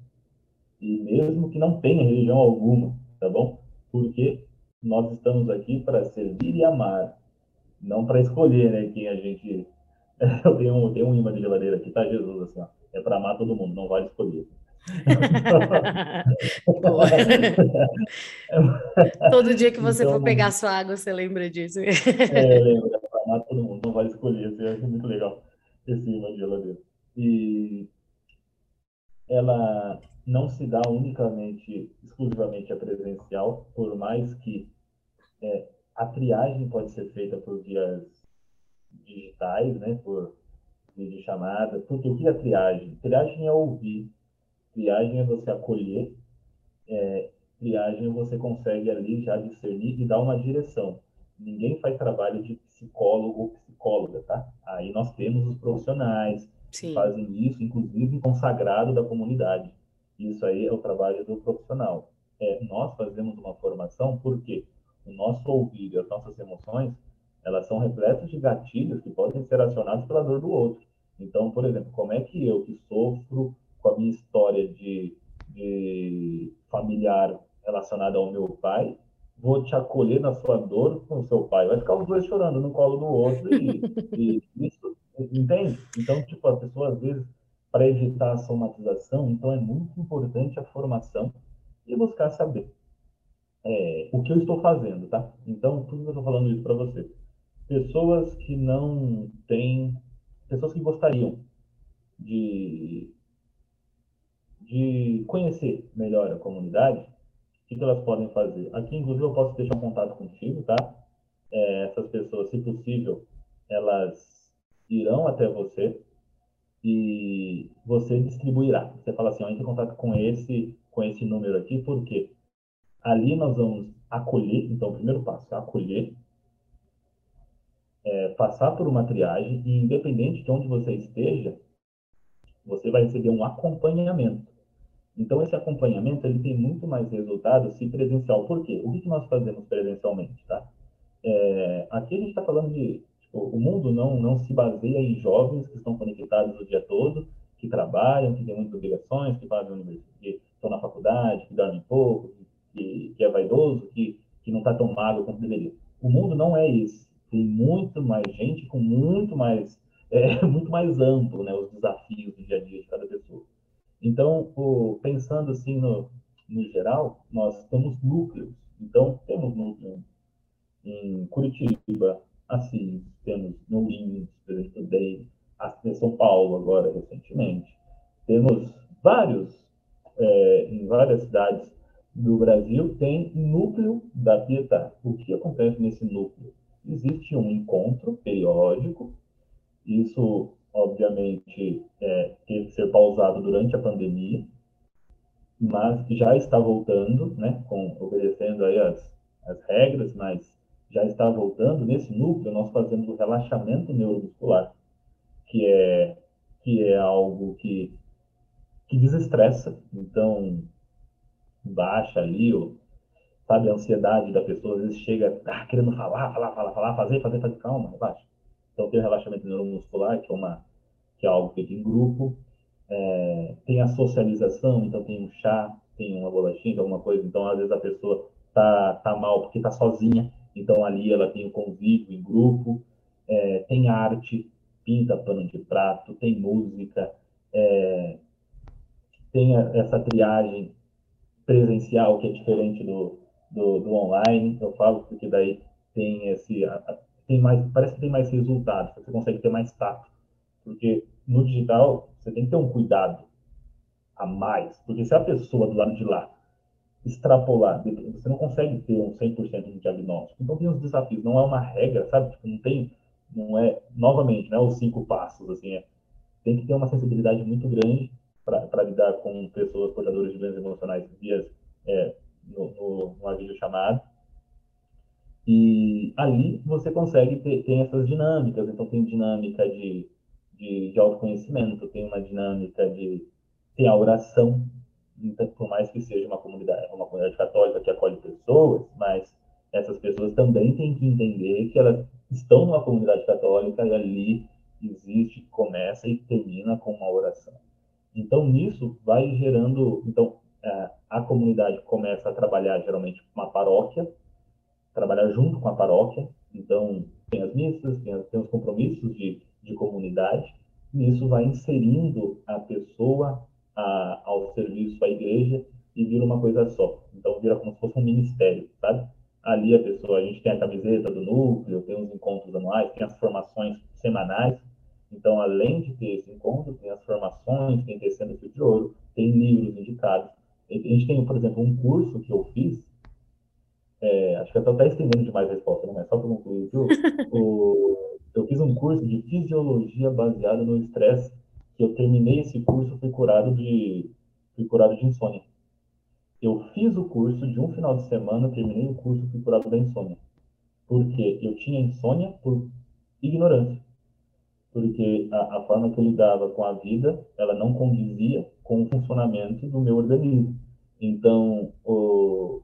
e mesmo que não tenha religião alguma, tá bom? Porque nós estamos aqui para servir e amar, não para escolher, né, quem a gente... Eu tenho, um, tenho um imã de geladeira aqui, tá, Jesus, assim, ó, é para amar todo mundo, não vale escolher. todo dia que você então, for pegar sua água, você lembra disso. é, lembra, para todo mundo, não vale escolher, eu acho muito legal esse imã de geladeira. E ela não se dá unicamente, exclusivamente a presencial, por mais que é, a triagem pode ser feita por vias digitais, né, por chamada. Porque o que é triagem? Triagem é ouvir, triagem é você acolher, é, triagem você consegue ali já discernir e dar uma direção. Ninguém faz trabalho de psicólogo ou psicóloga, tá? Aí nós temos os profissionais Sim. que fazem isso, inclusive consagrado da comunidade. Isso aí é o trabalho do profissional. É, nós fazemos uma formação porque o nosso ouvido e as nossas emoções, elas são repletas de gatilhos que podem ser acionados pela dor do outro. Então, por exemplo, como é que eu, que sofro com a minha história de, de familiar relacionada ao meu pai, vou te acolher na sua dor com o seu pai? Vai ficar os dois chorando no colo do outro e, e isso, entende? Então, tipo, a pessoa às vezes para evitar a somatização, então é muito importante a formação e buscar saber é, o que eu estou fazendo, tá? Então, por que eu estou falando isso para você? Pessoas que não têm, pessoas que gostariam de, de conhecer melhor a comunidade, o que, elas podem fazer? Aqui, inclusive, eu posso deixar um contato contigo, tá? É, essas pessoas, se possível, elas irão até você e você distribuirá. Você fala assim, ó, entre em contato com esse, com esse número aqui, porque ali nós vamos acolher, então o primeiro passo é acolher, é, passar por uma triagem e independente de onde você esteja, você vai receber um acompanhamento. Então esse acompanhamento ele tem muito mais resultado se presencial. Por quê? O que, que nós fazemos presencialmente, tá? É, aqui a gente está falando de o mundo não, não se baseia em jovens que estão conectados o dia todo, que trabalham, que têm muitas obrigações, que fazem universidade, que estão na faculdade, que dormem pouco, que, que é vaidoso, que, que não está tão magro quanto deveria. O mundo não é esse. Tem muito mais gente com muito mais, é, muito mais amplo, né, os desafios do dia a dia de cada pessoa. Então, o, pensando assim no, no geral, nós temos núcleos. Então, temos núcleo em Curitiba, assim, temos no Lins, eu estudei em São Paulo agora, recentemente. Temos vários, é, em várias cidades do Brasil, tem núcleo da Pietà. O que acontece nesse núcleo? Existe um encontro periódico, isso, obviamente, é, teve que ser pausado durante a pandemia, mas já está voltando, né, com, obedecendo aí as, as regras, mas já está voltando, nesse núcleo nós fazemos o relaxamento neuromuscular, que é, que é algo que, que desestressa, então baixa ali, ó, sabe, a ansiedade da pessoa, às vezes chega ah, querendo falar, falar, falar, falar, fazer, fazer, fazer, calma, baixa. Então tem o relaxamento neuromuscular, que é, uma, que é algo feito em grupo, é, tem a socialização, então tem um chá, tem uma bolachinha, alguma coisa, então às vezes a pessoa tá, tá mal porque tá sozinha, então, ali ela tem o convívio em grupo, é, tem arte, pinta pano de prato, tem música, é, tem essa triagem presencial que é diferente do, do, do, online. Eu falo porque daí tem esse, tem mais, parece que tem mais resultados, você consegue ter mais tato, porque no digital você tem que ter um cuidado a mais, porque se a pessoa do lado de lá extrapolar. Você não consegue ter um 100% de diagnóstico. Então tem os desafios. Não é uma regra, sabe? Tipo, não tem, não é, novamente, não é os cinco passos, assim, é, tem que ter uma sensibilidade muito grande para lidar com pessoas portadoras de doenças emocionais via é, no, no, numa videochamada. E ali você consegue ter tem essas dinâmicas. Então tem dinâmica de, de, de autoconhecimento, tem uma dinâmica de tem a oração, então, por mais que seja uma comunidade, uma comunidade católica que acolhe pessoas, mas essas pessoas também têm que entender que elas estão numa comunidade católica e ali existe, começa e termina com uma oração. Então, nisso vai gerando. Então, a comunidade começa a trabalhar geralmente uma paróquia, trabalhar junto com a paróquia. Então, tem as missas, tem, tem os compromissos de, de comunidade, e isso vai inserindo a pessoa a, ao serviço à igreja e vira uma coisa só. Então, vira como se fosse um ministério, sabe? Ali a pessoa, a gente tem a camiseta do núcleo, tem os encontros anuais, tem as formações semanais. Então, além de ter esse encontro, tem as formações, tem Tecendo Fio de Ouro, tem livros indicados. A gente tem, por exemplo, um curso que eu fiz, é, acho que eu estou até estendendo demais a resposta, não é só para concluir, viu? o, eu fiz um curso de fisiologia baseado no estresse, que eu terminei esse curso, fui curado de, fui curado de insônia. Eu fiz o curso de um final de semana, terminei o curso, fui curado da insônia. Porque eu tinha insônia por ignorância. Porque a, a forma que eu lidava com a vida, ela não condizia com o funcionamento do meu organismo. Então, o,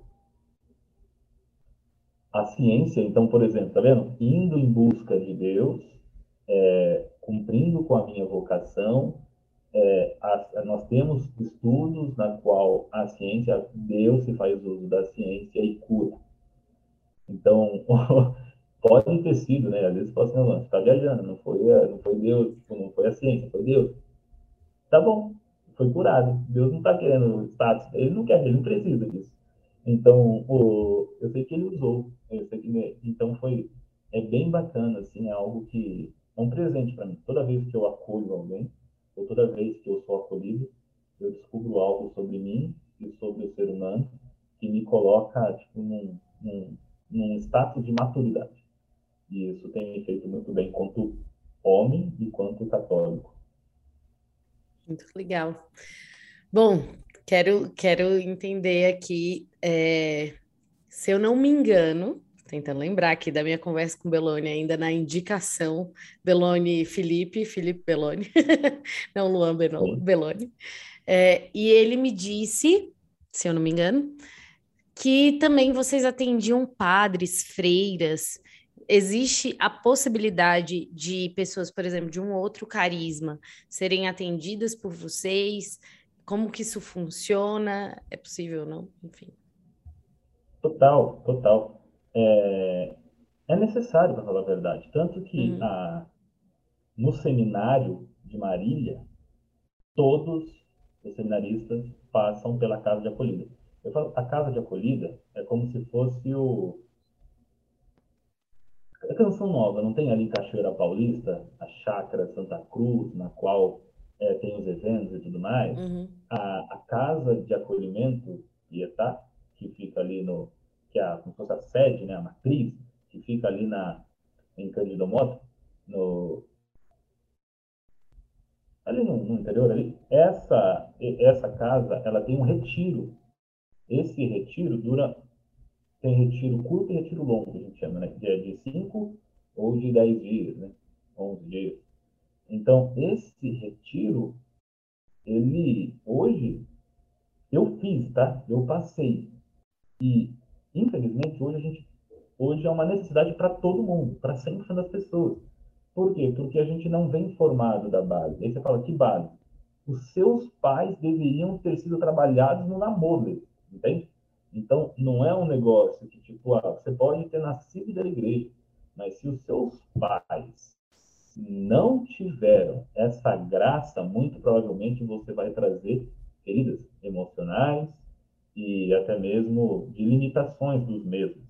a ciência, então, por exemplo, tá vendo? Indo em busca de Deus, é, cumprindo com a minha vocação, é, a, nós temos estudos na qual a ciência, Deus se faz uso da ciência e cura. Então, pode ter sido, né? Às vezes pode ser, você está viajando, não foi, não foi Deus, tipo, não foi a ciência, foi Deus. Tá bom, foi curado. Deus não está querendo status, ele não quer, ele não precisa disso. Então, o, eu sei que ele usou, eu sei que, então foi, é bem bacana, assim, é algo que é um presente para mim. Toda vez que eu acolho alguém, ou toda vez que eu sou acolhido, eu descubro algo sobre mim e sobre o ser humano que me coloca, tipo, num, num, num status de maturidade. E isso tem me feito muito bem quanto homem e quanto católico. Muito legal. Bom, quero, quero entender aqui, é, se eu não me engano, tentando lembrar aqui da minha conversa com Belone, ainda na indicação, Belone Felipe, Felipe Belone, não Luan Belone, é, e ele me disse, se eu não me engano, que também vocês atendiam padres, freiras, existe a possibilidade de pessoas, por exemplo, de um outro carisma serem atendidas por vocês? Como que isso funciona? É possível, não? Enfim. Total, total. É, é necessário, para falar a verdade. Tanto que uhum. a, no seminário de Marília, todos os seminaristas passam pela casa de acolhida. Eu falo, a casa de acolhida é como se fosse o, é canção nova, não tem ali Cachoeira Paulista, a Chácara Santa Cruz, na qual é, tem os eventos e tudo mais. Uhum. A, a, casa de acolhimento Ietá, que fica ali no, que é a, como se fosse a sede, né, a matriz, que fica ali na, em Cândido Mota, no, ali no, no, interior ali, essa, essa casa, ela tem um retiro. Esse retiro dura tem retiro curto e retiro longo, que a gente chama, né? De 5 ou de 10 dias, né? 11 dias. Então, esse retiro, ele, hoje, eu fiz, tá? Eu passei. E, infelizmente, hoje a gente, hoje é uma necessidade para todo mundo, para 100% das pessoas. Por quê? Porque a gente não vem formado da base. Aí você fala, que base? Os seus pais deveriam ter sido trabalhados no namoro, entende? Então, não é um negócio que, tipo, ah, você pode ter nascido da igreja, mas se os seus pais não tiveram essa graça, muito provavelmente você vai trazer feridas emocionais e até mesmo de limitações dos mesmos.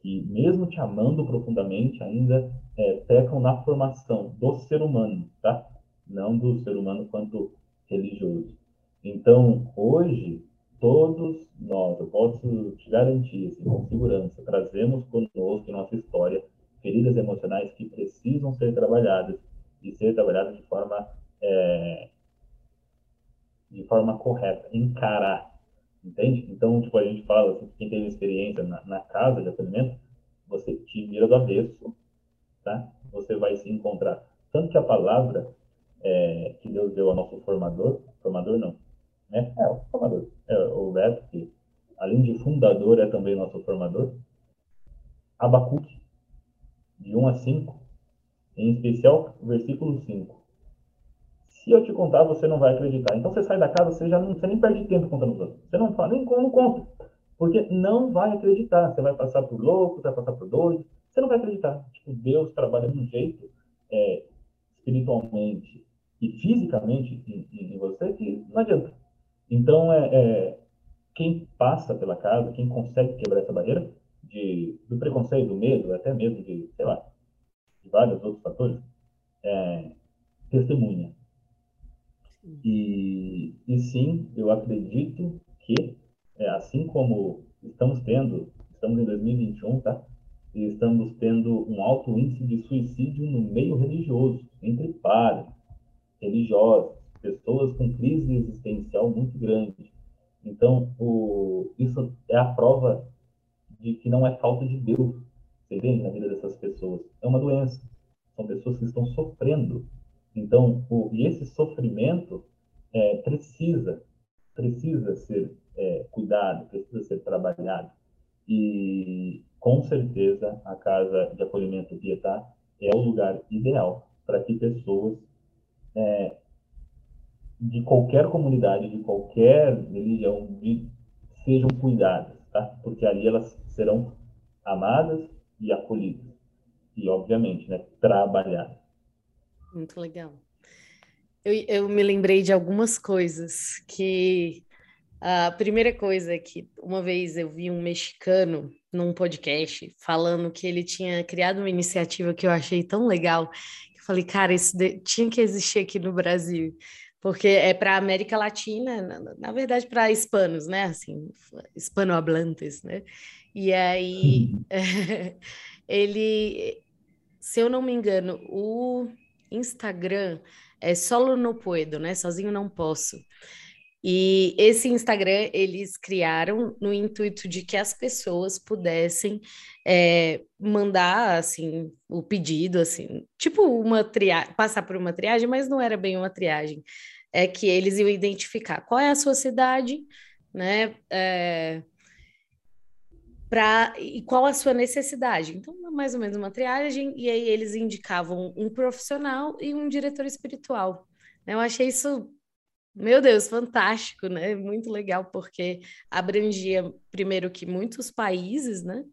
Que, mesmo te amando profundamente, ainda é, pecam na formação do ser humano, tá? Não do ser humano quanto religioso. Então, hoje, todos nós, eu posso te garantir, assim, com segurança, trazemos conosco em nossa história feridas emocionais que precisam ser trabalhadas e ser trabalhadas de forma é, de forma correta, encarar, entende? Então, tipo, a gente fala, assim, quem teve experiência na, na casa de acolhimento, você te vira do avesso, tá? Você vai se encontrar. Tanto que a palavra é, que Deus deu ao nosso formador, formador não, né? É, o formador. É, o Beto, que além de fundador, é também nosso formador. Abacuque, de 1 a 5, em especial o versículo 5. Se eu te contar, você não vai acreditar. Então você sai da casa, você já não, você nem perde tempo contando os. Você não fala, nem não conta. Porque não vai acreditar. Você vai passar por louco, você vai passar por doido. Você não vai acreditar. Tipo, Deus trabalha de um jeito é, espiritualmente e fisicamente em, em, você que não adianta. Então, é, é, quem passa pela casa, quem consegue quebrar essa barreira de, do preconceito, do medo, até mesmo de, sei lá, de vários outros fatores, é, testemunha. E, e sim, eu acredito que, é, assim como estamos tendo, estamos em 2021, tá? E estamos tendo um alto índice de suicídio no meio religioso, entre pares, religiosos, pessoas com crise existencial muito grande. Então, o, isso é a prova de que não é falta de Deus, você na vida dessas pessoas. É uma doença. São pessoas que estão sofrendo. Então, o, e esse sofrimento é, precisa, precisa ser é, cuidado, precisa ser trabalhado. E, com certeza, a Casa de Acolhimento Pietá é o lugar ideal para que pessoas é, de qualquer comunidade, de qualquer religião, de, sejam cuidadas, tá? Porque ali elas serão amadas e acolhidas. E, obviamente, né, trabalhadas. Muito legal. Eu, eu me lembrei de algumas coisas que a primeira coisa é que uma vez eu vi um mexicano num podcast falando que ele tinha criado uma iniciativa que eu achei tão legal. Que eu falei, cara, isso de... tinha que existir aqui no Brasil porque é para a América Latina, na, na verdade para hispanos, né? Assim, hispanohablantes, né? E aí ele, se eu não me engano, o Instagram é solo no puedo, né? Sozinho não posso. E esse Instagram eles criaram no intuito de que as pessoas pudessem é, mandar assim o pedido, assim, tipo uma triagem, passar por uma triagem, mas não era bem uma triagem. É que eles iam identificar qual é a sua cidade, né? É, pra, e qual a sua necessidade. Então, mais ou menos uma triagem, e aí eles indicavam um profissional e um diretor espiritual. Eu achei isso meu Deus, fantástico, né? Muito legal, porque abrangia, primeiro, que muitos países, né?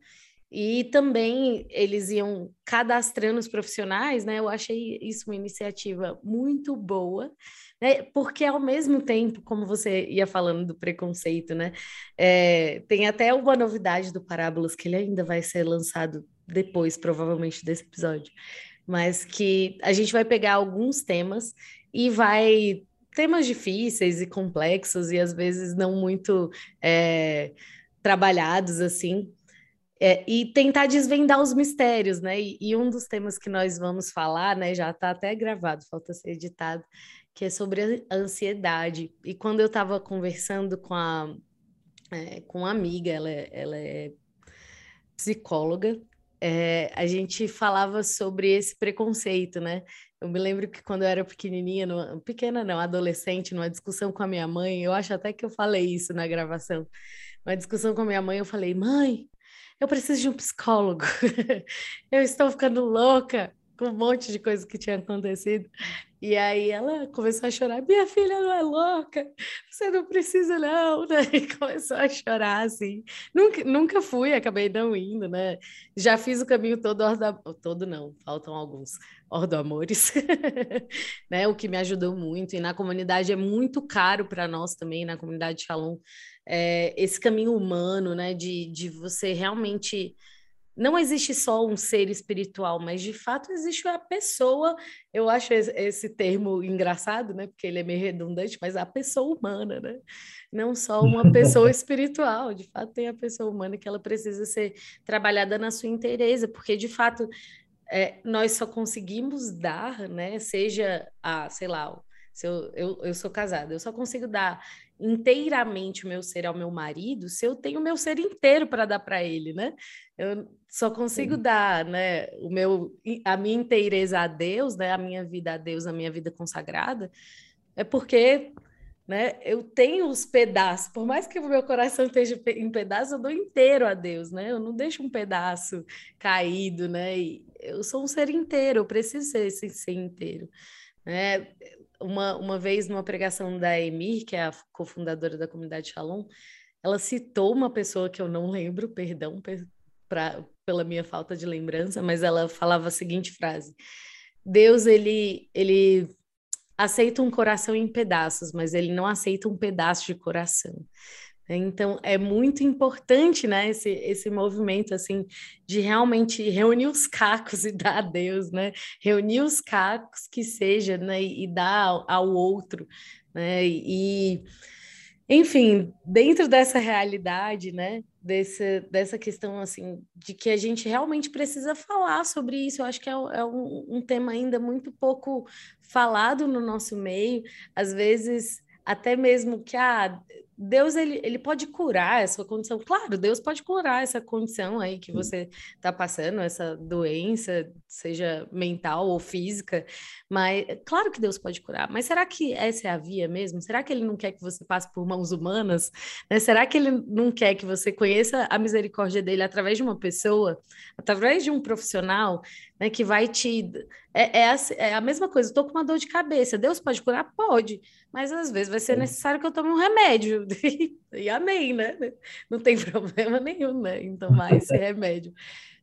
E também eles iam cadastrando os profissionais, né? Eu achei isso uma iniciativa muito boa, né? Porque ao mesmo tempo, como você ia falando do preconceito, né? É, tem até uma novidade do Parábolas que ele ainda vai ser lançado depois, provavelmente, desse episódio. Mas que a gente vai pegar alguns temas e vai temas difíceis e complexos e às vezes não muito é, trabalhados assim. É, e tentar desvendar os mistérios, né? E, e, um dos temas que nós vamos falar, né, já está até gravado, falta ser editado, que é sobre a ansiedade. E quando eu estava conversando com a é, com uma amiga, ela, é, ela é psicóloga, é, a gente falava sobre esse preconceito, né? Eu me lembro que quando eu era pequenininha, numa, pequena não, adolescente, numa discussão com a minha mãe, eu acho até que eu falei isso na gravação. Uma discussão com a minha mãe, eu falei: "Mãe, eu preciso de um psicólogo. eu estou ficando louca com um monte de coisa que tinha acontecido. E aí ela começou a chorar, minha filha não é louca, você não precisa não, né? E começou a chorar, assim. Nunca, nunca fui, acabei não indo, né? Já fiz o caminho todo, orda... todo não, faltam alguns, ordo-amores, né? O que me ajudou muito, e na comunidade é muito caro para nós também, na comunidade Shalom, é, esse caminho humano, né? De, de você realmente não existe só um ser espiritual, mas de fato existe a pessoa. Eu acho esse termo engraçado, né? Porque ele é meio redundante, mas a pessoa humana, né? Não só uma pessoa espiritual, de fato tem a pessoa humana que ela precisa ser trabalhada na sua inteireza, porque de fato é, nós só conseguimos dar, né? Seja a, sei lá, se eu, eu, eu sou casada, eu só consigo dar inteiramente o meu ser ao meu marido se eu tenho o meu ser inteiro para dar para ele, né? Eu só consigo Sim. dar, né, o meu a minha inteireza a Deus, né, a minha vida a Deus, a minha vida consagrada, é porque né? Eu tenho os pedaços, por mais que o meu coração esteja em pedaços, eu dou inteiro a Deus, né? Eu não deixo um pedaço caído, né? E eu sou um ser inteiro, eu preciso ser esse ser inteiro, né? Uma, uma vez numa pregação da Emir, que é a cofundadora da comunidade Shalom, ela citou uma pessoa que eu não lembro, perdão pra, pela minha falta de lembrança, mas ela falava a seguinte frase: Deus ele ele aceita um coração em pedaços, mas ele não aceita um pedaço de coração. Então é muito importante, né, esse, esse movimento assim de realmente reunir os cacos e dar a Deus, né? Reunir os cacos que seja, né, e dar ao, ao outro, né? E enfim, dentro dessa realidade, né, desse, dessa questão, assim, de que a gente realmente precisa falar sobre isso, eu acho que é, é um, um tema ainda muito pouco falado no nosso meio, às vezes até mesmo que, ah, Deus ele, ele pode curar essa condição. Claro, Deus pode curar essa condição aí que você está passando, essa doença, seja mental ou física, mas claro que Deus pode curar. Mas será que essa é a via mesmo? Será que ele não quer que você passe por mãos humanas? Né? Será que ele não quer que você conheça a misericórdia dele através de uma pessoa, através de um profissional? né, que vai te. É, é, a, é a mesma coisa, estou com uma dor de cabeça. Deus pode curar? Pode, mas às vezes vai ser necessário que eu tome um remédio. e amém, né? Não tem problema nenhum, né? Em tomar esse remédio.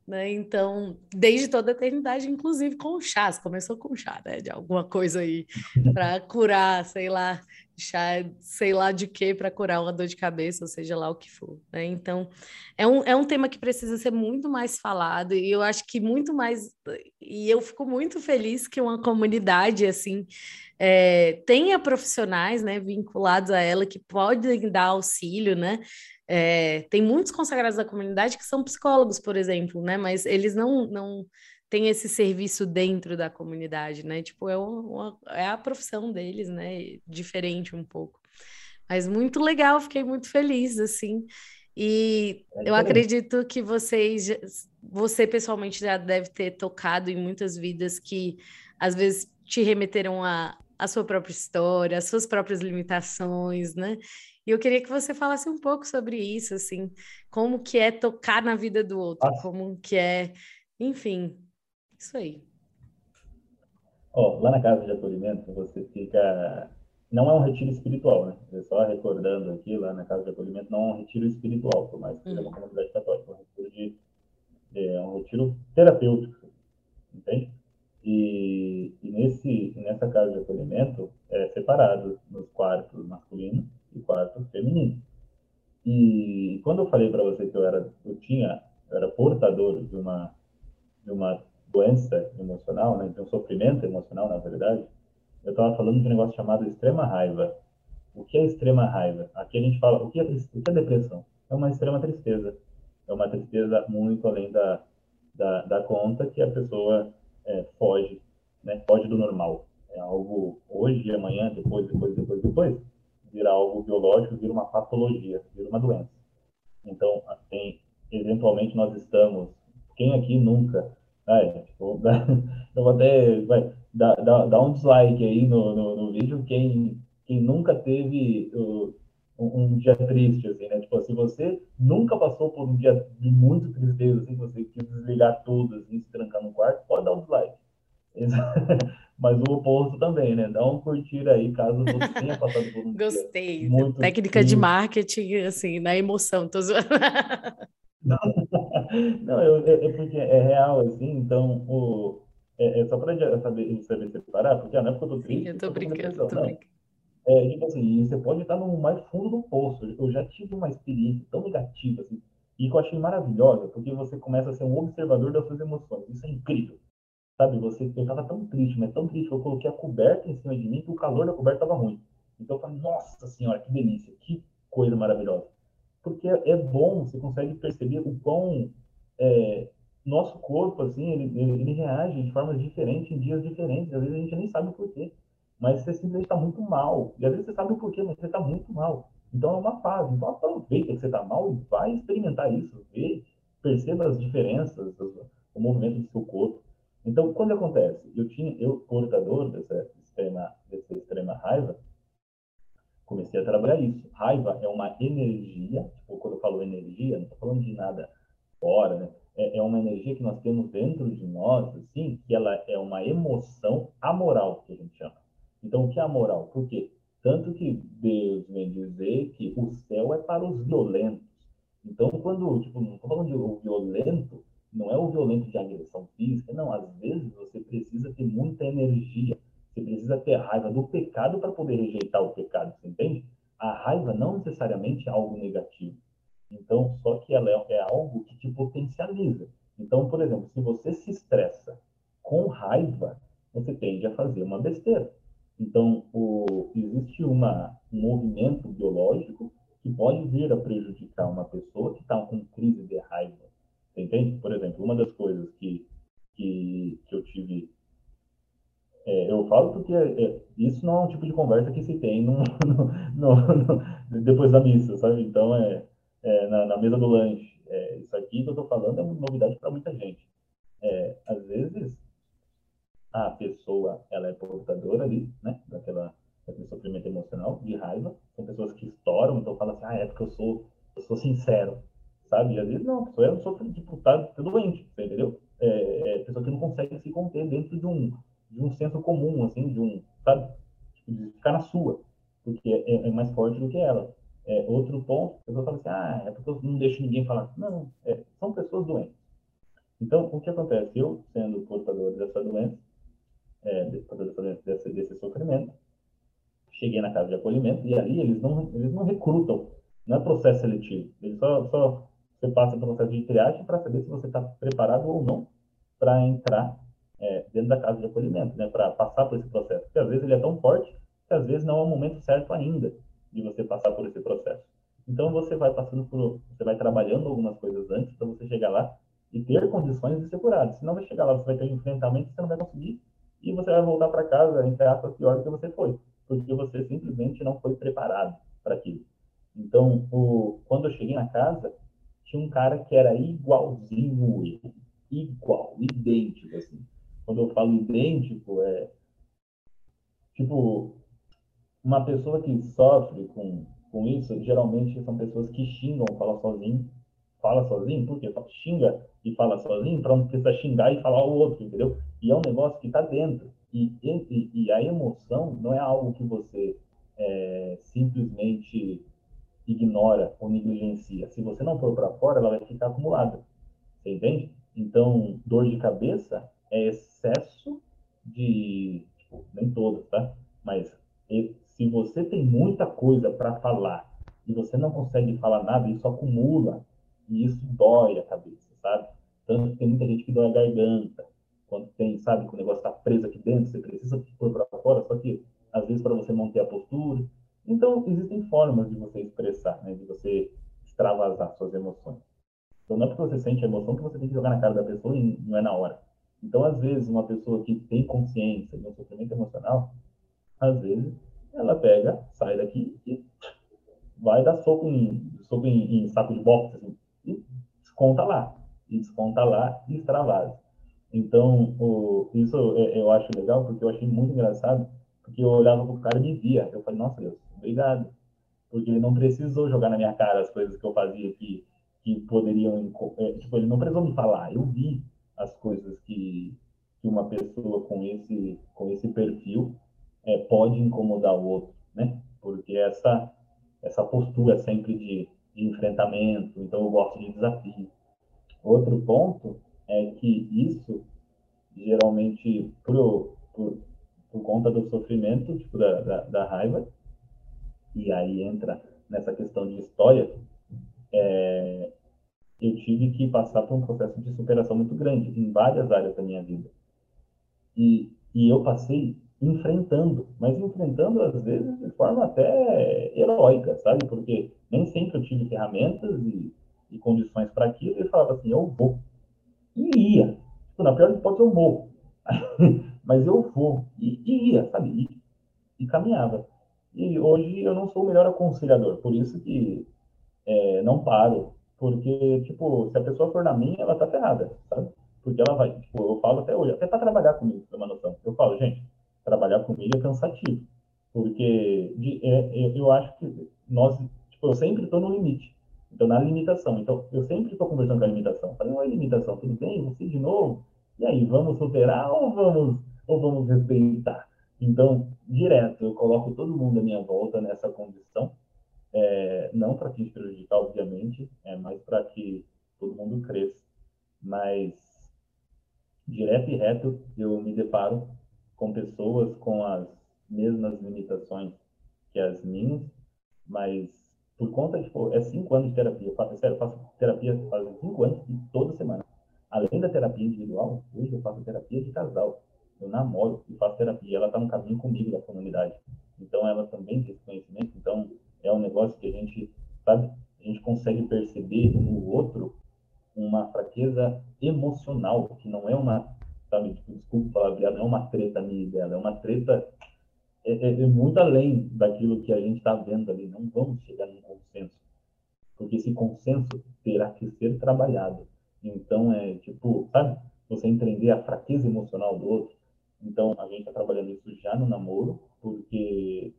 Né? Então, desde toda a eternidade, inclusive com chás, começou com chá, né? De alguma coisa aí para curar, sei lá, chá, sei lá de quê para curar uma dor de cabeça, ou seja lá o que for. Né? Então, é um, é um tema que precisa ser muito mais falado, e eu acho que muito mais. E eu fico muito feliz que uma comunidade assim é, tenha profissionais né, vinculados a ela que podem dar auxílio, né? É, tem muitos consagrados da comunidade que são psicólogos, por exemplo, né? Mas eles não, não tem esse serviço dentro da comunidade, né? Tipo, é, uma, é a profissão deles, né? Diferente um pouco. Mas muito legal, fiquei muito feliz, assim. E é eu acredito que vocês, você pessoalmente já deve ter tocado em muitas vidas que às vezes te remeteram a, a sua própria história, as suas próprias limitações, né? E eu queria que você falasse um pouco sobre isso, assim, como que é tocar na vida do outro, Nossa. como que é, enfim, isso aí. Ó, lá na casa de acolhimento, você fica. Não é um retiro espiritual, né? É só recordando aqui, lá na casa de acolhimento, não é um retiro espiritual, por mais que seja uma uhum. comunidade católica, é um retiro, de... é um retiro terapêutico, entende? E, e, nesse, nessa casa de acolhimento é separado nos quartos masculinos e quartos femininos. E quando eu falei para você que eu era, eu tinha, eu era portador de uma, de uma doença emocional, né, de um sofrimento emocional, na verdade, eu estava falando de um negócio chamado extrema raiva. O que é extrema raiva? Aqui a gente fala, o que é, o que é depressão? É uma extrema tristeza. É uma tristeza muito além da, da, da conta que a pessoa é, foge, né, foge do normal. É algo hoje, amanhã, depois, depois, depois, depois, vira algo biológico, vira uma patologia, vira uma doença. Então, tem, eventualmente nós estamos, quem aqui nunca é, tipo, eu vou até vai, dar, dar, dar um dislike aí no, no, no, vídeo quem, quem nunca teve uh, um, um, dia triste, assim, né? Tipo, se você nunca passou por um dia de muito tristeza, assim, você quis desligar tudo, assim, se trancar no quarto, pode dar um dislike. Mas o oposto também, né? Dá um curtir aí, caso você tenha passado por um Gostei. Muito Técnica de marketing, assim, na emoção. Tô zoando. Não, não eu, é, é, porque é real, assim, então, o, é, é só para saber, saber separar, porque ah, não é porque eu tô triste. Sim, eu tô brincando, tô brincando. É, tipo assim, você pode estar no mais fundo do poço. Eu já tive uma experiência tão negativa, assim, e que eu achei maravilhosa, porque você começa a ser um observador das suas emoções. Isso é incrível. Sabe, você, eu tão triste, mas tão triste, eu coloquei a coberta em cima de mim que o calor da coberta estava ruim. Então eu falei, nossa senhora, que delícia, que coisa maravilhosa porque é bom, você consegue perceber o quão é, nosso corpo, assim, ele, ele, reage de formas diferentes em dias diferentes. Às vezes a gente nem sabe o porquê, mas você simplesmente está muito mal. E às vezes você sabe o porquê, mas você está muito mal. Então é uma fase. Então aproveita que você está mal e vai experimentar isso. Vê, perceba as diferenças, o movimento do seu corpo. Então, quando acontece? Eu tinha, eu portador dessa extrema, dessa extrema raiva, comecei a trabalhar isso. Raiva é uma energia, tipo, quando eu falo energia, não estou falando de nada fora, né? É, é, uma energia que nós temos dentro de nós, assim, que ela é uma emoção amoral, que a gente chama. Então, o que é amoral? Por quê? Tanto que Deus vem dizer que o céu é para os violentos. Então, quando, tipo, não estou falando de violento, não é o violento de agressão física, não. Às vezes você precisa ter muita energia, você precisa ter raiva do pecado para poder rejeitar o pecado, você entende? A raiva não necessariamente é algo negativo. Então, só que ela é, é algo que te potencializa. Então, por exemplo, se você se estressa com raiva, você tende a fazer uma besteira. Então, o, existe uma, um movimento biológico que pode vir a prejudicar uma pessoa que está com crise de raiva. Entende? Por exemplo, uma das coisas que, que, que eu tive. É, eu falo porque é, isso não é um tipo de conversa que se tem no, no, no, depois da missa, sabe? Então, é, é na, na, mesa do lanche. É, isso aqui que eu estou falando é uma novidade para muita gente. É, às vezes, a pessoa ela é portadora ali, né, daquela daquele sofrimento emocional, de raiva. São pessoas que estouram, então fala assim, ah, é porque eu sou, eu sou sincero, sabe? E às vezes não, a pessoa é sofre, tá, tá doente, entendeu? É, é pessoa que não consegue se conter dentro de um, de um senso comum, assim, de um, sabe? Tipo, de ficar na sua, porque é, é mais forte do que ela. É, outro ponto, a pessoa fala assim, ah, é porque eu não deixo ninguém falar. Não, é, são pessoas doentes. Então, o que acontece? Eu, sendo portador dessa doença, é, desse, desse sofrimento. Cheguei na casa de acolhimento e ali eles não, eles não recrutam, não é processo seletivo. Eles só, só você passa pelo processo de triagem para saber se você está preparado ou não para entrar é, dentro da casa de acolhimento, né, para passar por esse processo. Porque às vezes ele é tão forte que às vezes não é o momento certo ainda de você passar por esse processo. Então você vai passando por, você vai trabalhando algumas coisas antes para você chegar lá e ter condições de ser curado. Senão vai chegar lá, você vai ter um enfrentamento e você não vai conseguir e você vai voltar para casa, entre aspas, pior do que você foi, porque você simplesmente não foi preparado para aquilo. Então, o, quando eu cheguei na casa, tinha um cara que era igualzinho eu, igual, idêntico, assim. Quando eu falo idêntico, é tipo uma pessoa que sofre com, com isso, geralmente são pessoas que xingam, falam sozinho, fala sozinho, porque xinga e fala sozinho para não precisar xingar e falar o outro, entendeu? E é um negócio que está dentro. E, e, e, a emoção não é algo que você é, simplesmente ignora ou negligencia. Se você não pôr para fora, ela vai ficar acumulada. Você entende? Então, dor de cabeça é excesso de. Tipo, nem todas, tá? Mas se você tem muita coisa para falar e você não consegue falar nada, isso acumula e isso dói a cabeça, sabe? Tanto que tem muita gente que dói a garganta, quando tem, sabe, que o negócio está preso aqui dentro, você precisa pôr para fora, só que às vezes para você manter a postura. Então, existem formas de você expressar, né, de você extravasar suas emoções. Então, não é porque você sente emoção que você tem que jogar na cara da pessoa e não é na hora. Então, às vezes, uma pessoa que tem consciência de um sofrimento emocional, às vezes, ela pega, sai daqui e vai dar soco em, soco em, em saco de boxe, assim, e desconta lá. E desconta lá e extravasa. Então, o, isso eu acho legal, porque eu achei muito engraçado, porque eu olhava pro cara e via. Eu falei, nossa Deus, obrigado. Porque ele não precisou jogar na minha cara as coisas que eu fazia que, que poderiam. É, tipo, ele não precisou me falar. Eu vi as coisas que, que uma pessoa com esse, com esse perfil é, pode incomodar o outro, né? Porque essa, essa postura sempre de, de enfrentamento, então eu gosto de desafio. Outro ponto é que isso, geralmente, por, por conta do sofrimento, tipo, da, da, da, raiva, e aí entra nessa questão de história, é, eu tive que passar por um processo de superação muito grande em várias áreas da minha vida. E, e eu passei enfrentando, mas enfrentando às vezes de forma até heróica, sabe? Porque nem sempre eu tive ferramentas e, e condições para aquilo e falava assim, eu vou, e ia. Tipo, na pior hipótese, eu morro. Mas eu vou. E, e ia, sabe? E, e, caminhava. E hoje eu não sou o melhor aconselhador, por isso que é, não paro. Porque, tipo, se a pessoa for na minha, ela tá ferrada, sabe? Porque ela vai, tipo, eu falo até hoje, até para trabalhar comigo, pra uma noção. Eu falo, gente, trabalhar comigo é cansativo. Porque de, é, eu acho que nós, tipo, eu sempre estou no limite. Então, na limitação. Então, eu sempre estou conversando com a limitação. Falei, uma limitação, tudo bem? Você de novo? E aí, vamos superar ou vamos, ou vamos respeitar? Então, direto, eu coloco todo mundo à minha volta nessa condição, é, não para te prejudicar, obviamente, é mais para que todo mundo cresça. Mas, direto e reto, eu me deparo com pessoas com as mesmas limitações que as minhas, mas por conta, tipo, é cinco anos de terapia. Eu faço, sério, eu faço terapia faz cinco anos e toda semana. Além da terapia individual, hoje eu faço terapia de casal. Eu namoro e faço terapia. Ela está no caminho comigo da comunidade. Então, ela também tem esse conhecimento. Então, é um negócio que a gente, sabe, a gente consegue perceber no outro uma fraqueza emocional, que não é uma, sabe, tipo, desculpa falar, não é uma treta minha e dela, é uma treta é, é, é muito além daquilo que a gente está vendo ali. Não vamos chegar num consenso, porque esse consenso terá que ser trabalhado. Então, é tipo, sabe? Você entender a fraqueza emocional do outro. Então, a gente está trabalhando isso já no namoro, porque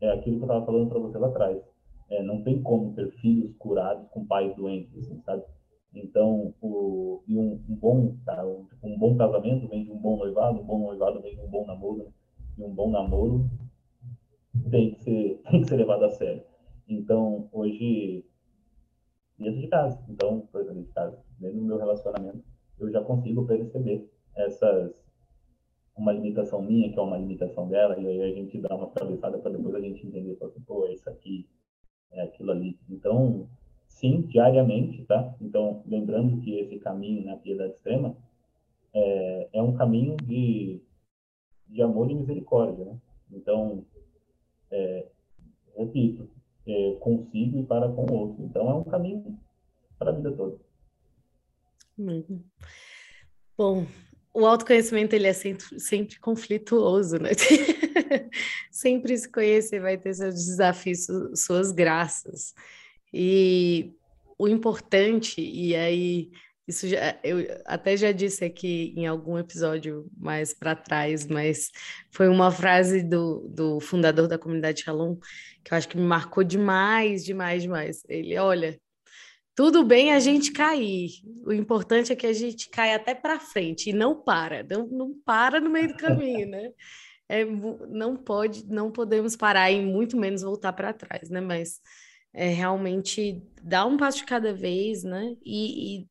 é aquilo que eu estava falando para você lá atrás. É, não tem como ter filhos curados com pais doentes, assim, sabe? Então, o, e um, um bom, tá, um, um, bom casamento vem de um bom noivado, um bom noivado vem de um bom namoro, né? e um bom namoro tem que ser, tem que ser levado a sério. Então, hoje, dentro de casa, então, por exemplo, de casa, dentro do meu relacionamento, eu já consigo perceber essas, uma limitação minha, que é uma limitação dela, e aí a gente dá uma cabeçada para depois a gente entender, assim, pô, é isso aqui, é aquilo ali. Então, sim, diariamente, tá? Então, lembrando que esse caminho na piedade extrema é, é um caminho de de amor e misericórdia, né? Então, é, repito, é, consigo e para com o outro. Então, é um caminho para a vida toda. Bom, o autoconhecimento ele é sempre, sempre conflituoso, né? sempre se conhecer vai ter seus desafios, suas graças. E o importante, e aí isso já, eu até já disse aqui em algum episódio mais para trás, mas foi uma frase do, do fundador da comunidade Shalom que eu acho que me marcou demais, demais, demais. Ele, olha, tudo bem a gente cair, o importante é que a gente caia até para frente e não para, não, não para no meio do caminho, né? É, não pode, não podemos parar e muito menos voltar para trás, né? Mas é realmente dar um passo de cada vez, né? E, e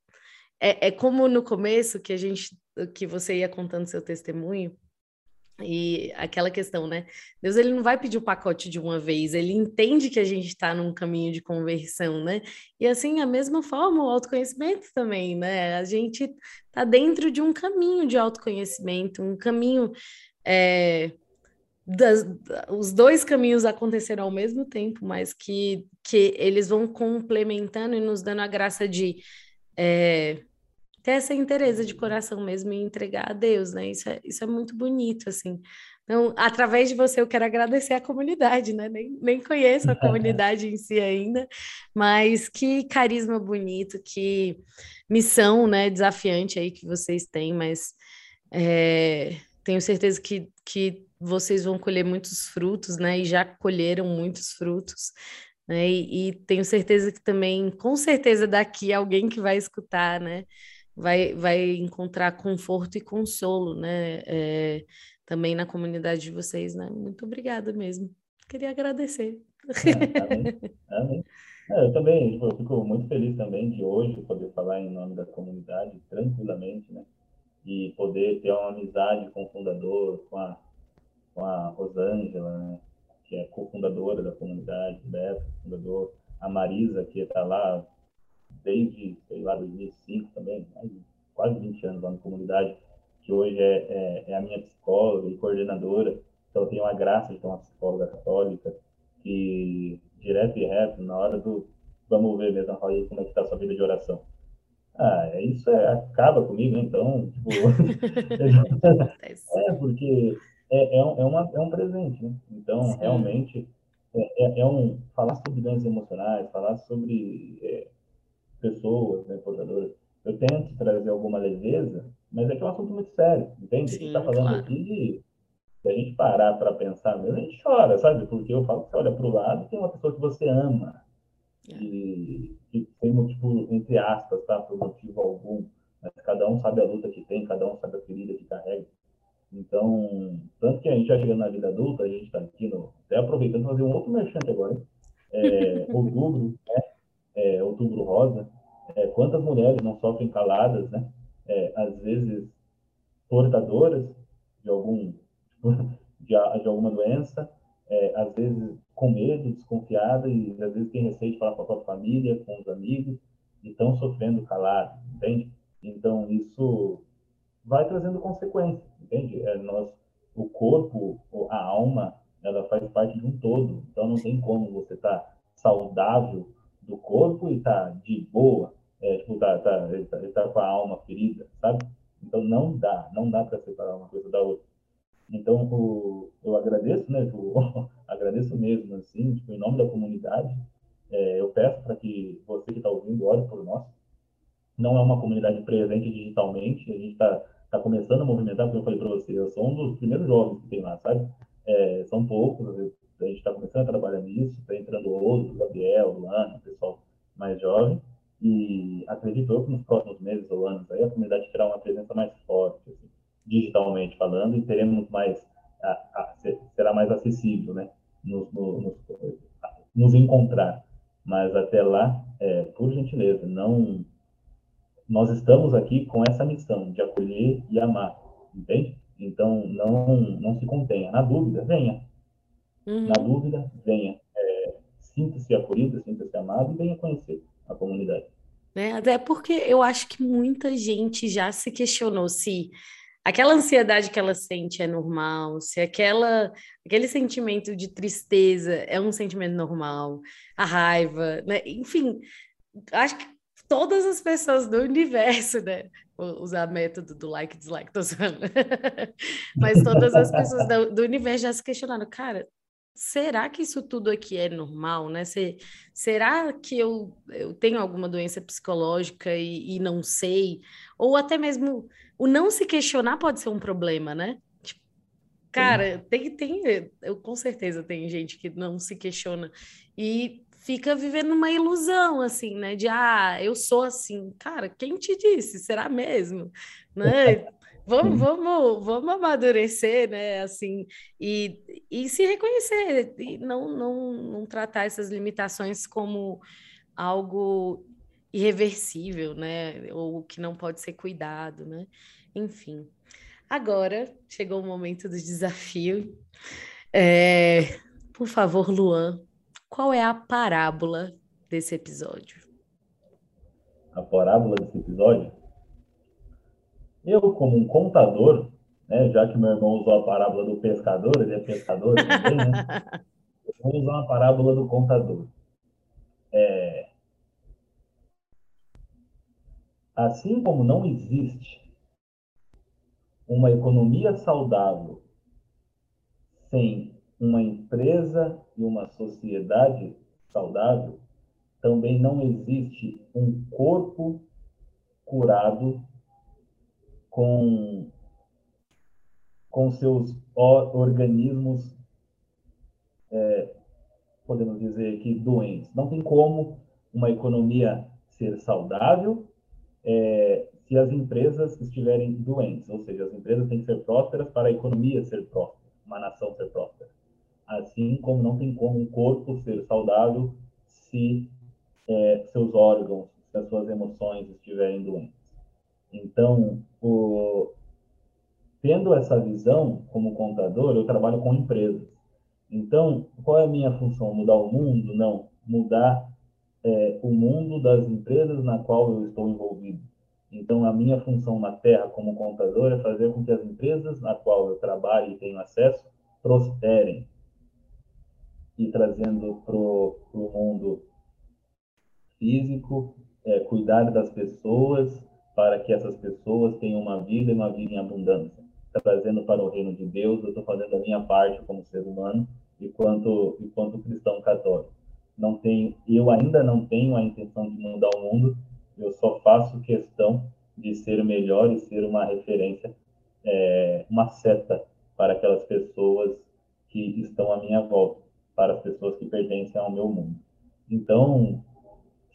é, é como no começo que a gente, que você ia contando seu testemunho, e aquela questão, né? Deus ele não vai pedir o pacote de uma vez, ele entende que a gente está num caminho de conversão, né? E assim, a mesma forma, o autoconhecimento também, né? A gente está dentro de um caminho de autoconhecimento, um caminho. É, das, os dois caminhos aconteceram ao mesmo tempo, mas que, que eles vão complementando e nos dando a graça de é, ter essa interesse de coração mesmo e entregar a Deus, né? Isso é, isso é muito bonito, assim. Então, através de você, eu quero agradecer a comunidade, né? Nem, nem conheço a comunidade em si ainda, mas que carisma bonito, que missão, né, desafiante aí que vocês têm, mas é, tenho certeza que, que vocês vão colher muitos frutos, né? E já colheram muitos frutos né? E, e, tenho certeza que também, com certeza, daqui alguém que vai escutar, né? Vai, vai encontrar conforto e consolo, né? É, também na comunidade de vocês, né? Muito obrigada mesmo. Queria agradecer. É, amém. amém. É, eu também tipo, eu fico muito feliz também de hoje poder falar em nome da comunidade tranquilamente, né? E poder ter uma amizade com o fundador, com a, com a Rosângela, né? que é cofundadora da comunidade, Beto, fundador, a Marisa, que está lá desde, sei lá, 2005 também, quase 20 anos lá na comunidade, que hoje é, é, é, a minha psicóloga e coordenadora. Então, eu tenho a graça de ter uma psicóloga católica que, direto e reto, na hora do vamos ver mesmo, aí como é que está a sua vida de oração. Ah, é isso é, acaba comigo, então, tipo, é porque é, é, um, é, uma, é um presente, né? Então, Sim. realmente, é, é, é, um, falar sobre doenças emocionais, falar sobre pessoas, né, portadoras, eu tento trazer alguma leveza, mas é que é um assunto muito sério, entende? Sim, a gente está falando claro. aqui de, se a gente parar para pensar mesmo, a gente chora, sabe? Porque eu falo que você olha para o lado e tem uma pessoa que você ama, é. e que tem motivo, entre aspas, tá? Por motivo algum, mas cada um sabe a luta que tem, cada um sabe a ferida que carrega. Então, tanto que a gente já chegando na vida adulta, a gente está aqui no, até aproveitando fazer um outro merchante agora, é, outubro, né? É, outubro rosa, é, quantas mulheres não sofrem caladas, né? É, às vezes portadoras de algum de, de alguma doença, é, às vezes com medo, desconfiada e às vezes tem receio de falar com a própria família, com os amigos e estão sofrendo calado, entende? Então isso vai trazendo consequências, entende? É, nós, o corpo, a alma, ela faz parte de um todo, então não tem como você estar tá saudável do corpo e tá de boa, é, tipo, tá, tá, ele tá, tá com a alma ferida, sabe? Então não dá, não dá para separar uma coisa da outra. Então o, eu agradeço, né? Eu, agradeço mesmo, assim, tipo, em nome da comunidade. É, eu peço para que você que está ouvindo ore por nós. Não é uma comunidade presente digitalmente, a gente está tá começando a movimentar, como eu falei para você, eu sou um dos primeiros jovens que tem lá, sabe? É, são poucos, a gente está começando a trabalhar nisso, está entrando outros, Gabriel, Luana, pessoal mais jovem, e acredito que nos próximos meses ou anos aí a comunidade terá uma presença mais forte, assim, digitalmente falando, e teremos mais, a, a, será mais acessível, né, nos, nos, nos encontrar. Mas até lá, é, por gentileza, não nós estamos aqui com essa missão de acolher e amar, entende? Então, não, não se contenha. Na dúvida, venha. Uhum. Na dúvida, venha. É, sinta-se acolhido, sinta-se amado e venha conhecer a comunidade. Né? Até porque eu acho que muita gente já se questionou se aquela ansiedade que ela sente é normal, se aquela, aquele sentimento de tristeza é um sentimento normal, a raiva, né? Enfim, acho que todas as pessoas do universo, né? Usar método do like dislike, tô usando. Mas todas as pessoas do, do universo já se questionaram, cara, será que isso tudo aqui é normal, né? Se, será que eu, eu tenho alguma doença psicológica e, e, não sei? Ou até mesmo o não se questionar pode ser um problema, né? Tipo, cara, tem, tem, eu com certeza tem gente que não se questiona e fica vivendo uma ilusão, assim, né? De, ah, eu sou assim. Cara, quem te disse? Será mesmo? Né? Vamos, vamos, vamos amadurecer, né? Assim, e, e se reconhecer, e não, não, não tratar essas limitações como algo irreversível, né? Ou que não pode ser cuidado, né? Enfim. Agora chegou o momento do desafio. É, por favor, Luan, qual é a parábola desse episódio? A parábola desse episódio? Eu, como um contador, né, já que meu irmão usou a parábola do pescador, ele é pescador também, né? Eu vou usar uma parábola do contador. É... Assim como não existe uma economia saudável sem uma empresa e uma sociedade saudável, também não existe um corpo curado com, com seus organismos, é, podemos dizer que doentes. Não tem como uma economia ser saudável é, se as empresas estiverem doentes, ou seja, as empresas têm que ser prósperas para a economia ser próspera, uma nação ser próspera. Assim como não tem como um corpo ser saudável se é, seus órgãos, se as suas emoções estiverem doentes. Então, o, tendo essa visão como contador, eu trabalho com empresas. Então, qual é a minha função? Mudar o mundo? Não, mudar é, o mundo das empresas na qual eu estou envolvido. Então, a minha função na Terra como contador é fazer com que as empresas na qual eu trabalho e tenho acesso prosperem. E trazendo para o mundo físico, é, cuidar das pessoas, para que essas pessoas tenham uma vida e uma vida em abundância. Trazendo para o reino de Deus, eu estou fazendo a minha parte como ser humano e quanto, e quanto cristão católico. Não tenho, eu ainda não tenho a intenção de mudar o mundo, eu só faço questão de ser melhor e ser uma referência, é, uma seta para aquelas pessoas que estão à minha volta, para as pessoas que pertencem ao meu mundo. Então,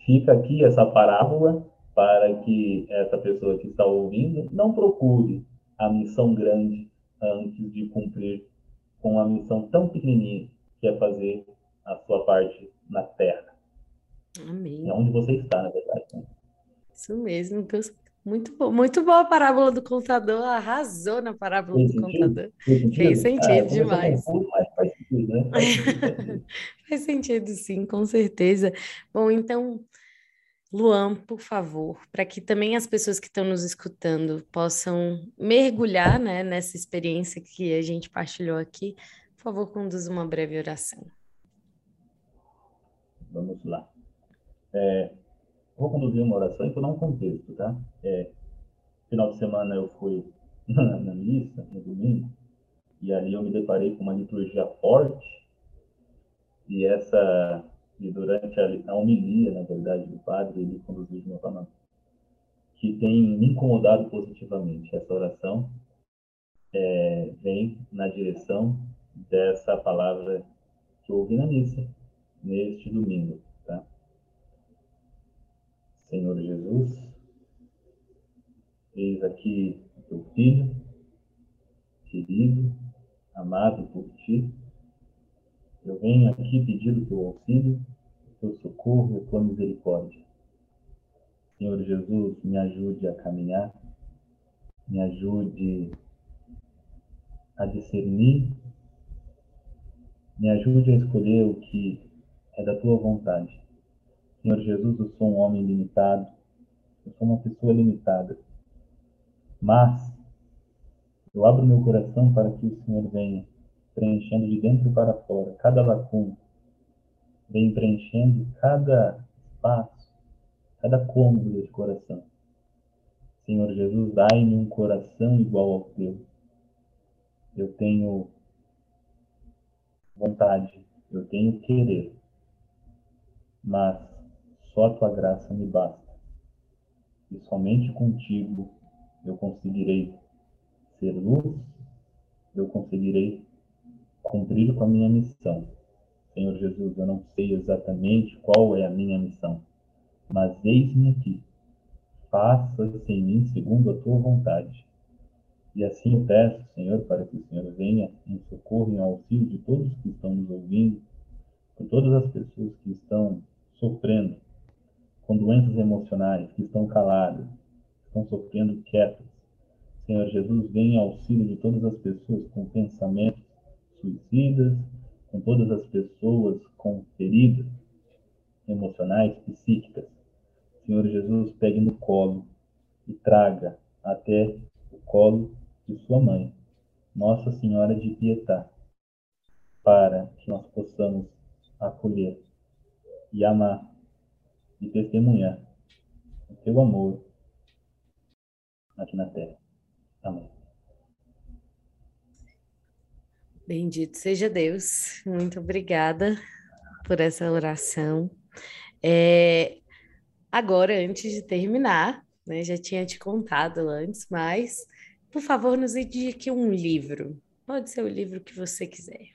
fica aqui essa parábola para que essa pessoa que está ouvindo não procure a missão grande, antes de cumprir com uma missão tão pequenininha que é fazer a sua parte na Terra. Amém. É onde você está, na verdade. Né? Isso mesmo. Muito bom, muito boa a parábola do contador, arrasou na parábola fez do sentido? contador. Fez sentido, fez sentido ah, demais. Mas faz sentido, né? faz sentido, sim, com certeza. Bom, então, Luan, por favor, para que também as pessoas que estão nos escutando possam mergulhar né, nessa experiência que a gente partilhou aqui, por favor, conduza uma breve oração. Vamos lá. É, vou conduzir uma oração e vou dar um contexto, tá? É, final de semana eu fui na, na missa, no domingo, e ali eu me deparei com uma liturgia forte, e essa, e durante a, a homilia, na verdade, do padre, ele conduziu de uma forma que tem me incomodado positivamente. Essa oração é, vem na direção dessa palavra que eu ouvi na missa neste domingo. Senhor Jesus, eis aqui o teu filho, querido, amado por ti. Eu venho aqui pedir o teu auxílio, o teu socorro e a tua misericórdia. Senhor Jesus, me ajude a caminhar, me ajude a discernir, me ajude a escolher o que é da tua vontade Senhor Jesus, eu sou um homem limitado, eu sou uma pessoa limitada. Mas eu abro meu coração para que o Senhor venha preenchendo de dentro para fora cada lacuna, venha preenchendo cada espaço, cada cômodo desse coração. Senhor Jesus, dai-me um coração igual ao teu. Eu tenho vontade, eu tenho querer, mas só a tua graça me basta. E somente contigo eu conseguirei ser luz, eu conseguirei cumprir com a minha missão. Senhor Jesus, eu não sei exatamente qual é a minha missão, mas eis-me aqui. Faça-se em mim segundo a tua vontade. E assim eu peço, Senhor, para que o Senhor venha em socorro e em auxílio de todos que estão nos ouvindo, por todas as pessoas que estão sofrendo com doenças emocionais, que estão caladas, estão sofrendo quietas. Senhor Jesus, vem em auxílio de todas as pessoas com pensamentos suicidas, com todas as pessoas com feridas emocionais, psíquicas. Senhor Jesus, pegue no colo e traga até o colo de sua mãe, Nossa Senhora de Pietá, para que nós possamos acolher e amar e testemunhar o seu amor aqui na terra. Amém. Bendito seja Deus. Muito obrigada por essa oração. É, agora, antes de terminar, né, já tinha te contado antes, mas por favor, nos indique um livro. Pode ser o livro que você quiser.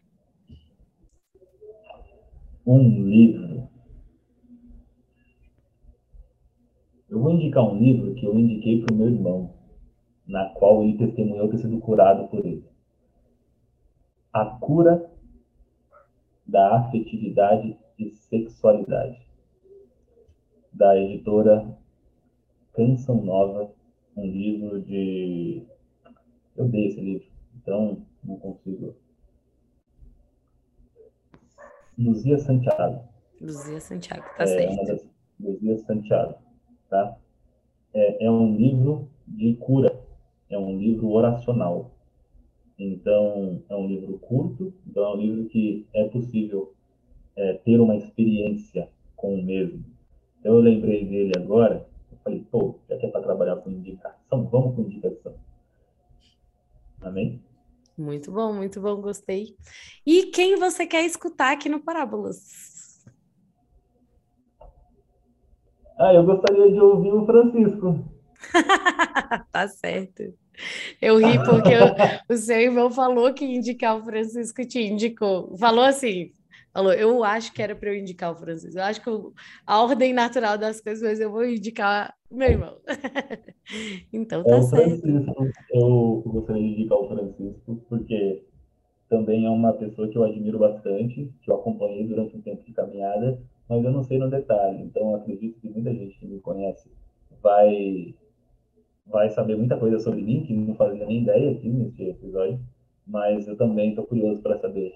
Um livro. Eu vou indicar um livro que eu indiquei para o meu irmão, na qual ele testemunhou ter sido curado por ele. A cura da afetividade e sexualidade, da editora Canção Nova, um livro de. Eu dei esse livro, então não consigo. Luzia Santiago. Luzia Santiago, tá é, certo. Das... Luzia Santiago tá? É, é um livro de cura, é um livro oracional. Então, é um livro curto, então é um livro que é possível é, ter uma experiência com o mesmo. Então, eu lembrei dele agora, eu falei, pô, já que é para trabalhar com indicação, vamos com indicação. Amém? Muito bom, muito bom, gostei. E quem você quer escutar aqui no Parábolas? Ah, eu gostaria de ouvir o Francisco. tá certo. Eu ri porque eu, o seu irmão falou que indicar o Francisco te indicou. Falou assim, falou, eu acho que era para eu indicar o Francisco. Eu acho que eu, a ordem natural das coisas, mas eu vou indicar meu irmão. então tá é, certo. Francisco, eu gostaria de indicar o Francisco, porque também é uma pessoa que eu admiro bastante, que eu acompanhei durante um tempo de caminhada, mas eu não sei no detalhe. Então acredito que muita gente que me conhece vai vai saber muita coisa sobre mim, que não fazia nem ideia aqui nesse episódio, mas eu também estou curioso para saber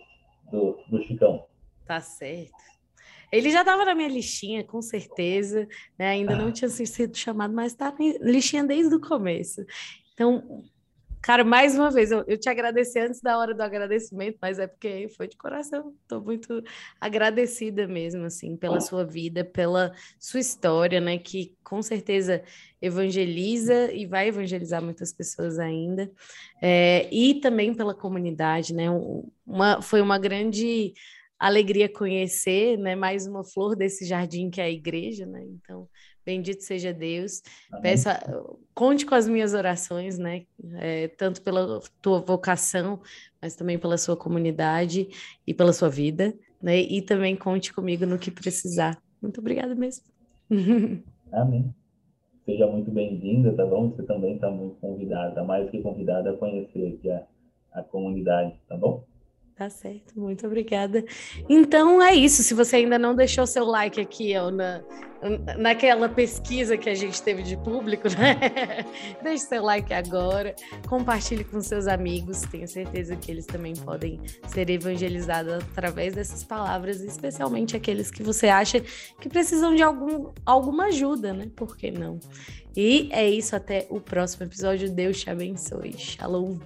do, do Chicão. Tá certo. Ele já estava na minha listinha, com certeza, né? ainda não tinha sido chamado, mas está na listinha desde o começo. Então, Cara, mais uma vez, eu, eu te agradecer antes da hora do agradecimento, mas é porque foi de coração. Estou muito agradecida mesmo, assim, pela sua vida, pela sua história, né? Que com certeza evangeliza e vai evangelizar muitas pessoas ainda. É, e também pela comunidade, né? Uma, foi uma grande alegria conhecer, né? Mais uma flor desse jardim que é a igreja, né? Então, Bendito seja Deus. Peço, conte com as minhas orações, né? É, tanto pela tua vocação, mas também pela sua comunidade e pela sua vida, né? E também conte comigo no que precisar. Muito obrigada mesmo. Amém. Seja muito bem-vinda, tá bom? Você também está muito convidada, mais que convidada a conhecer aqui a, a comunidade, tá bom? Tá certo, muito obrigada. Então é isso. Se você ainda não deixou seu like aqui ó, na, naquela pesquisa que a gente teve de público, né? Deixe seu like agora, compartilhe com seus amigos. Tenho certeza que eles também podem ser evangelizados através dessas palavras, especialmente aqueles que você acha que precisam de algum, alguma ajuda, né? Por que não? E é isso. Até o próximo episódio. Deus te abençoe. Shalom.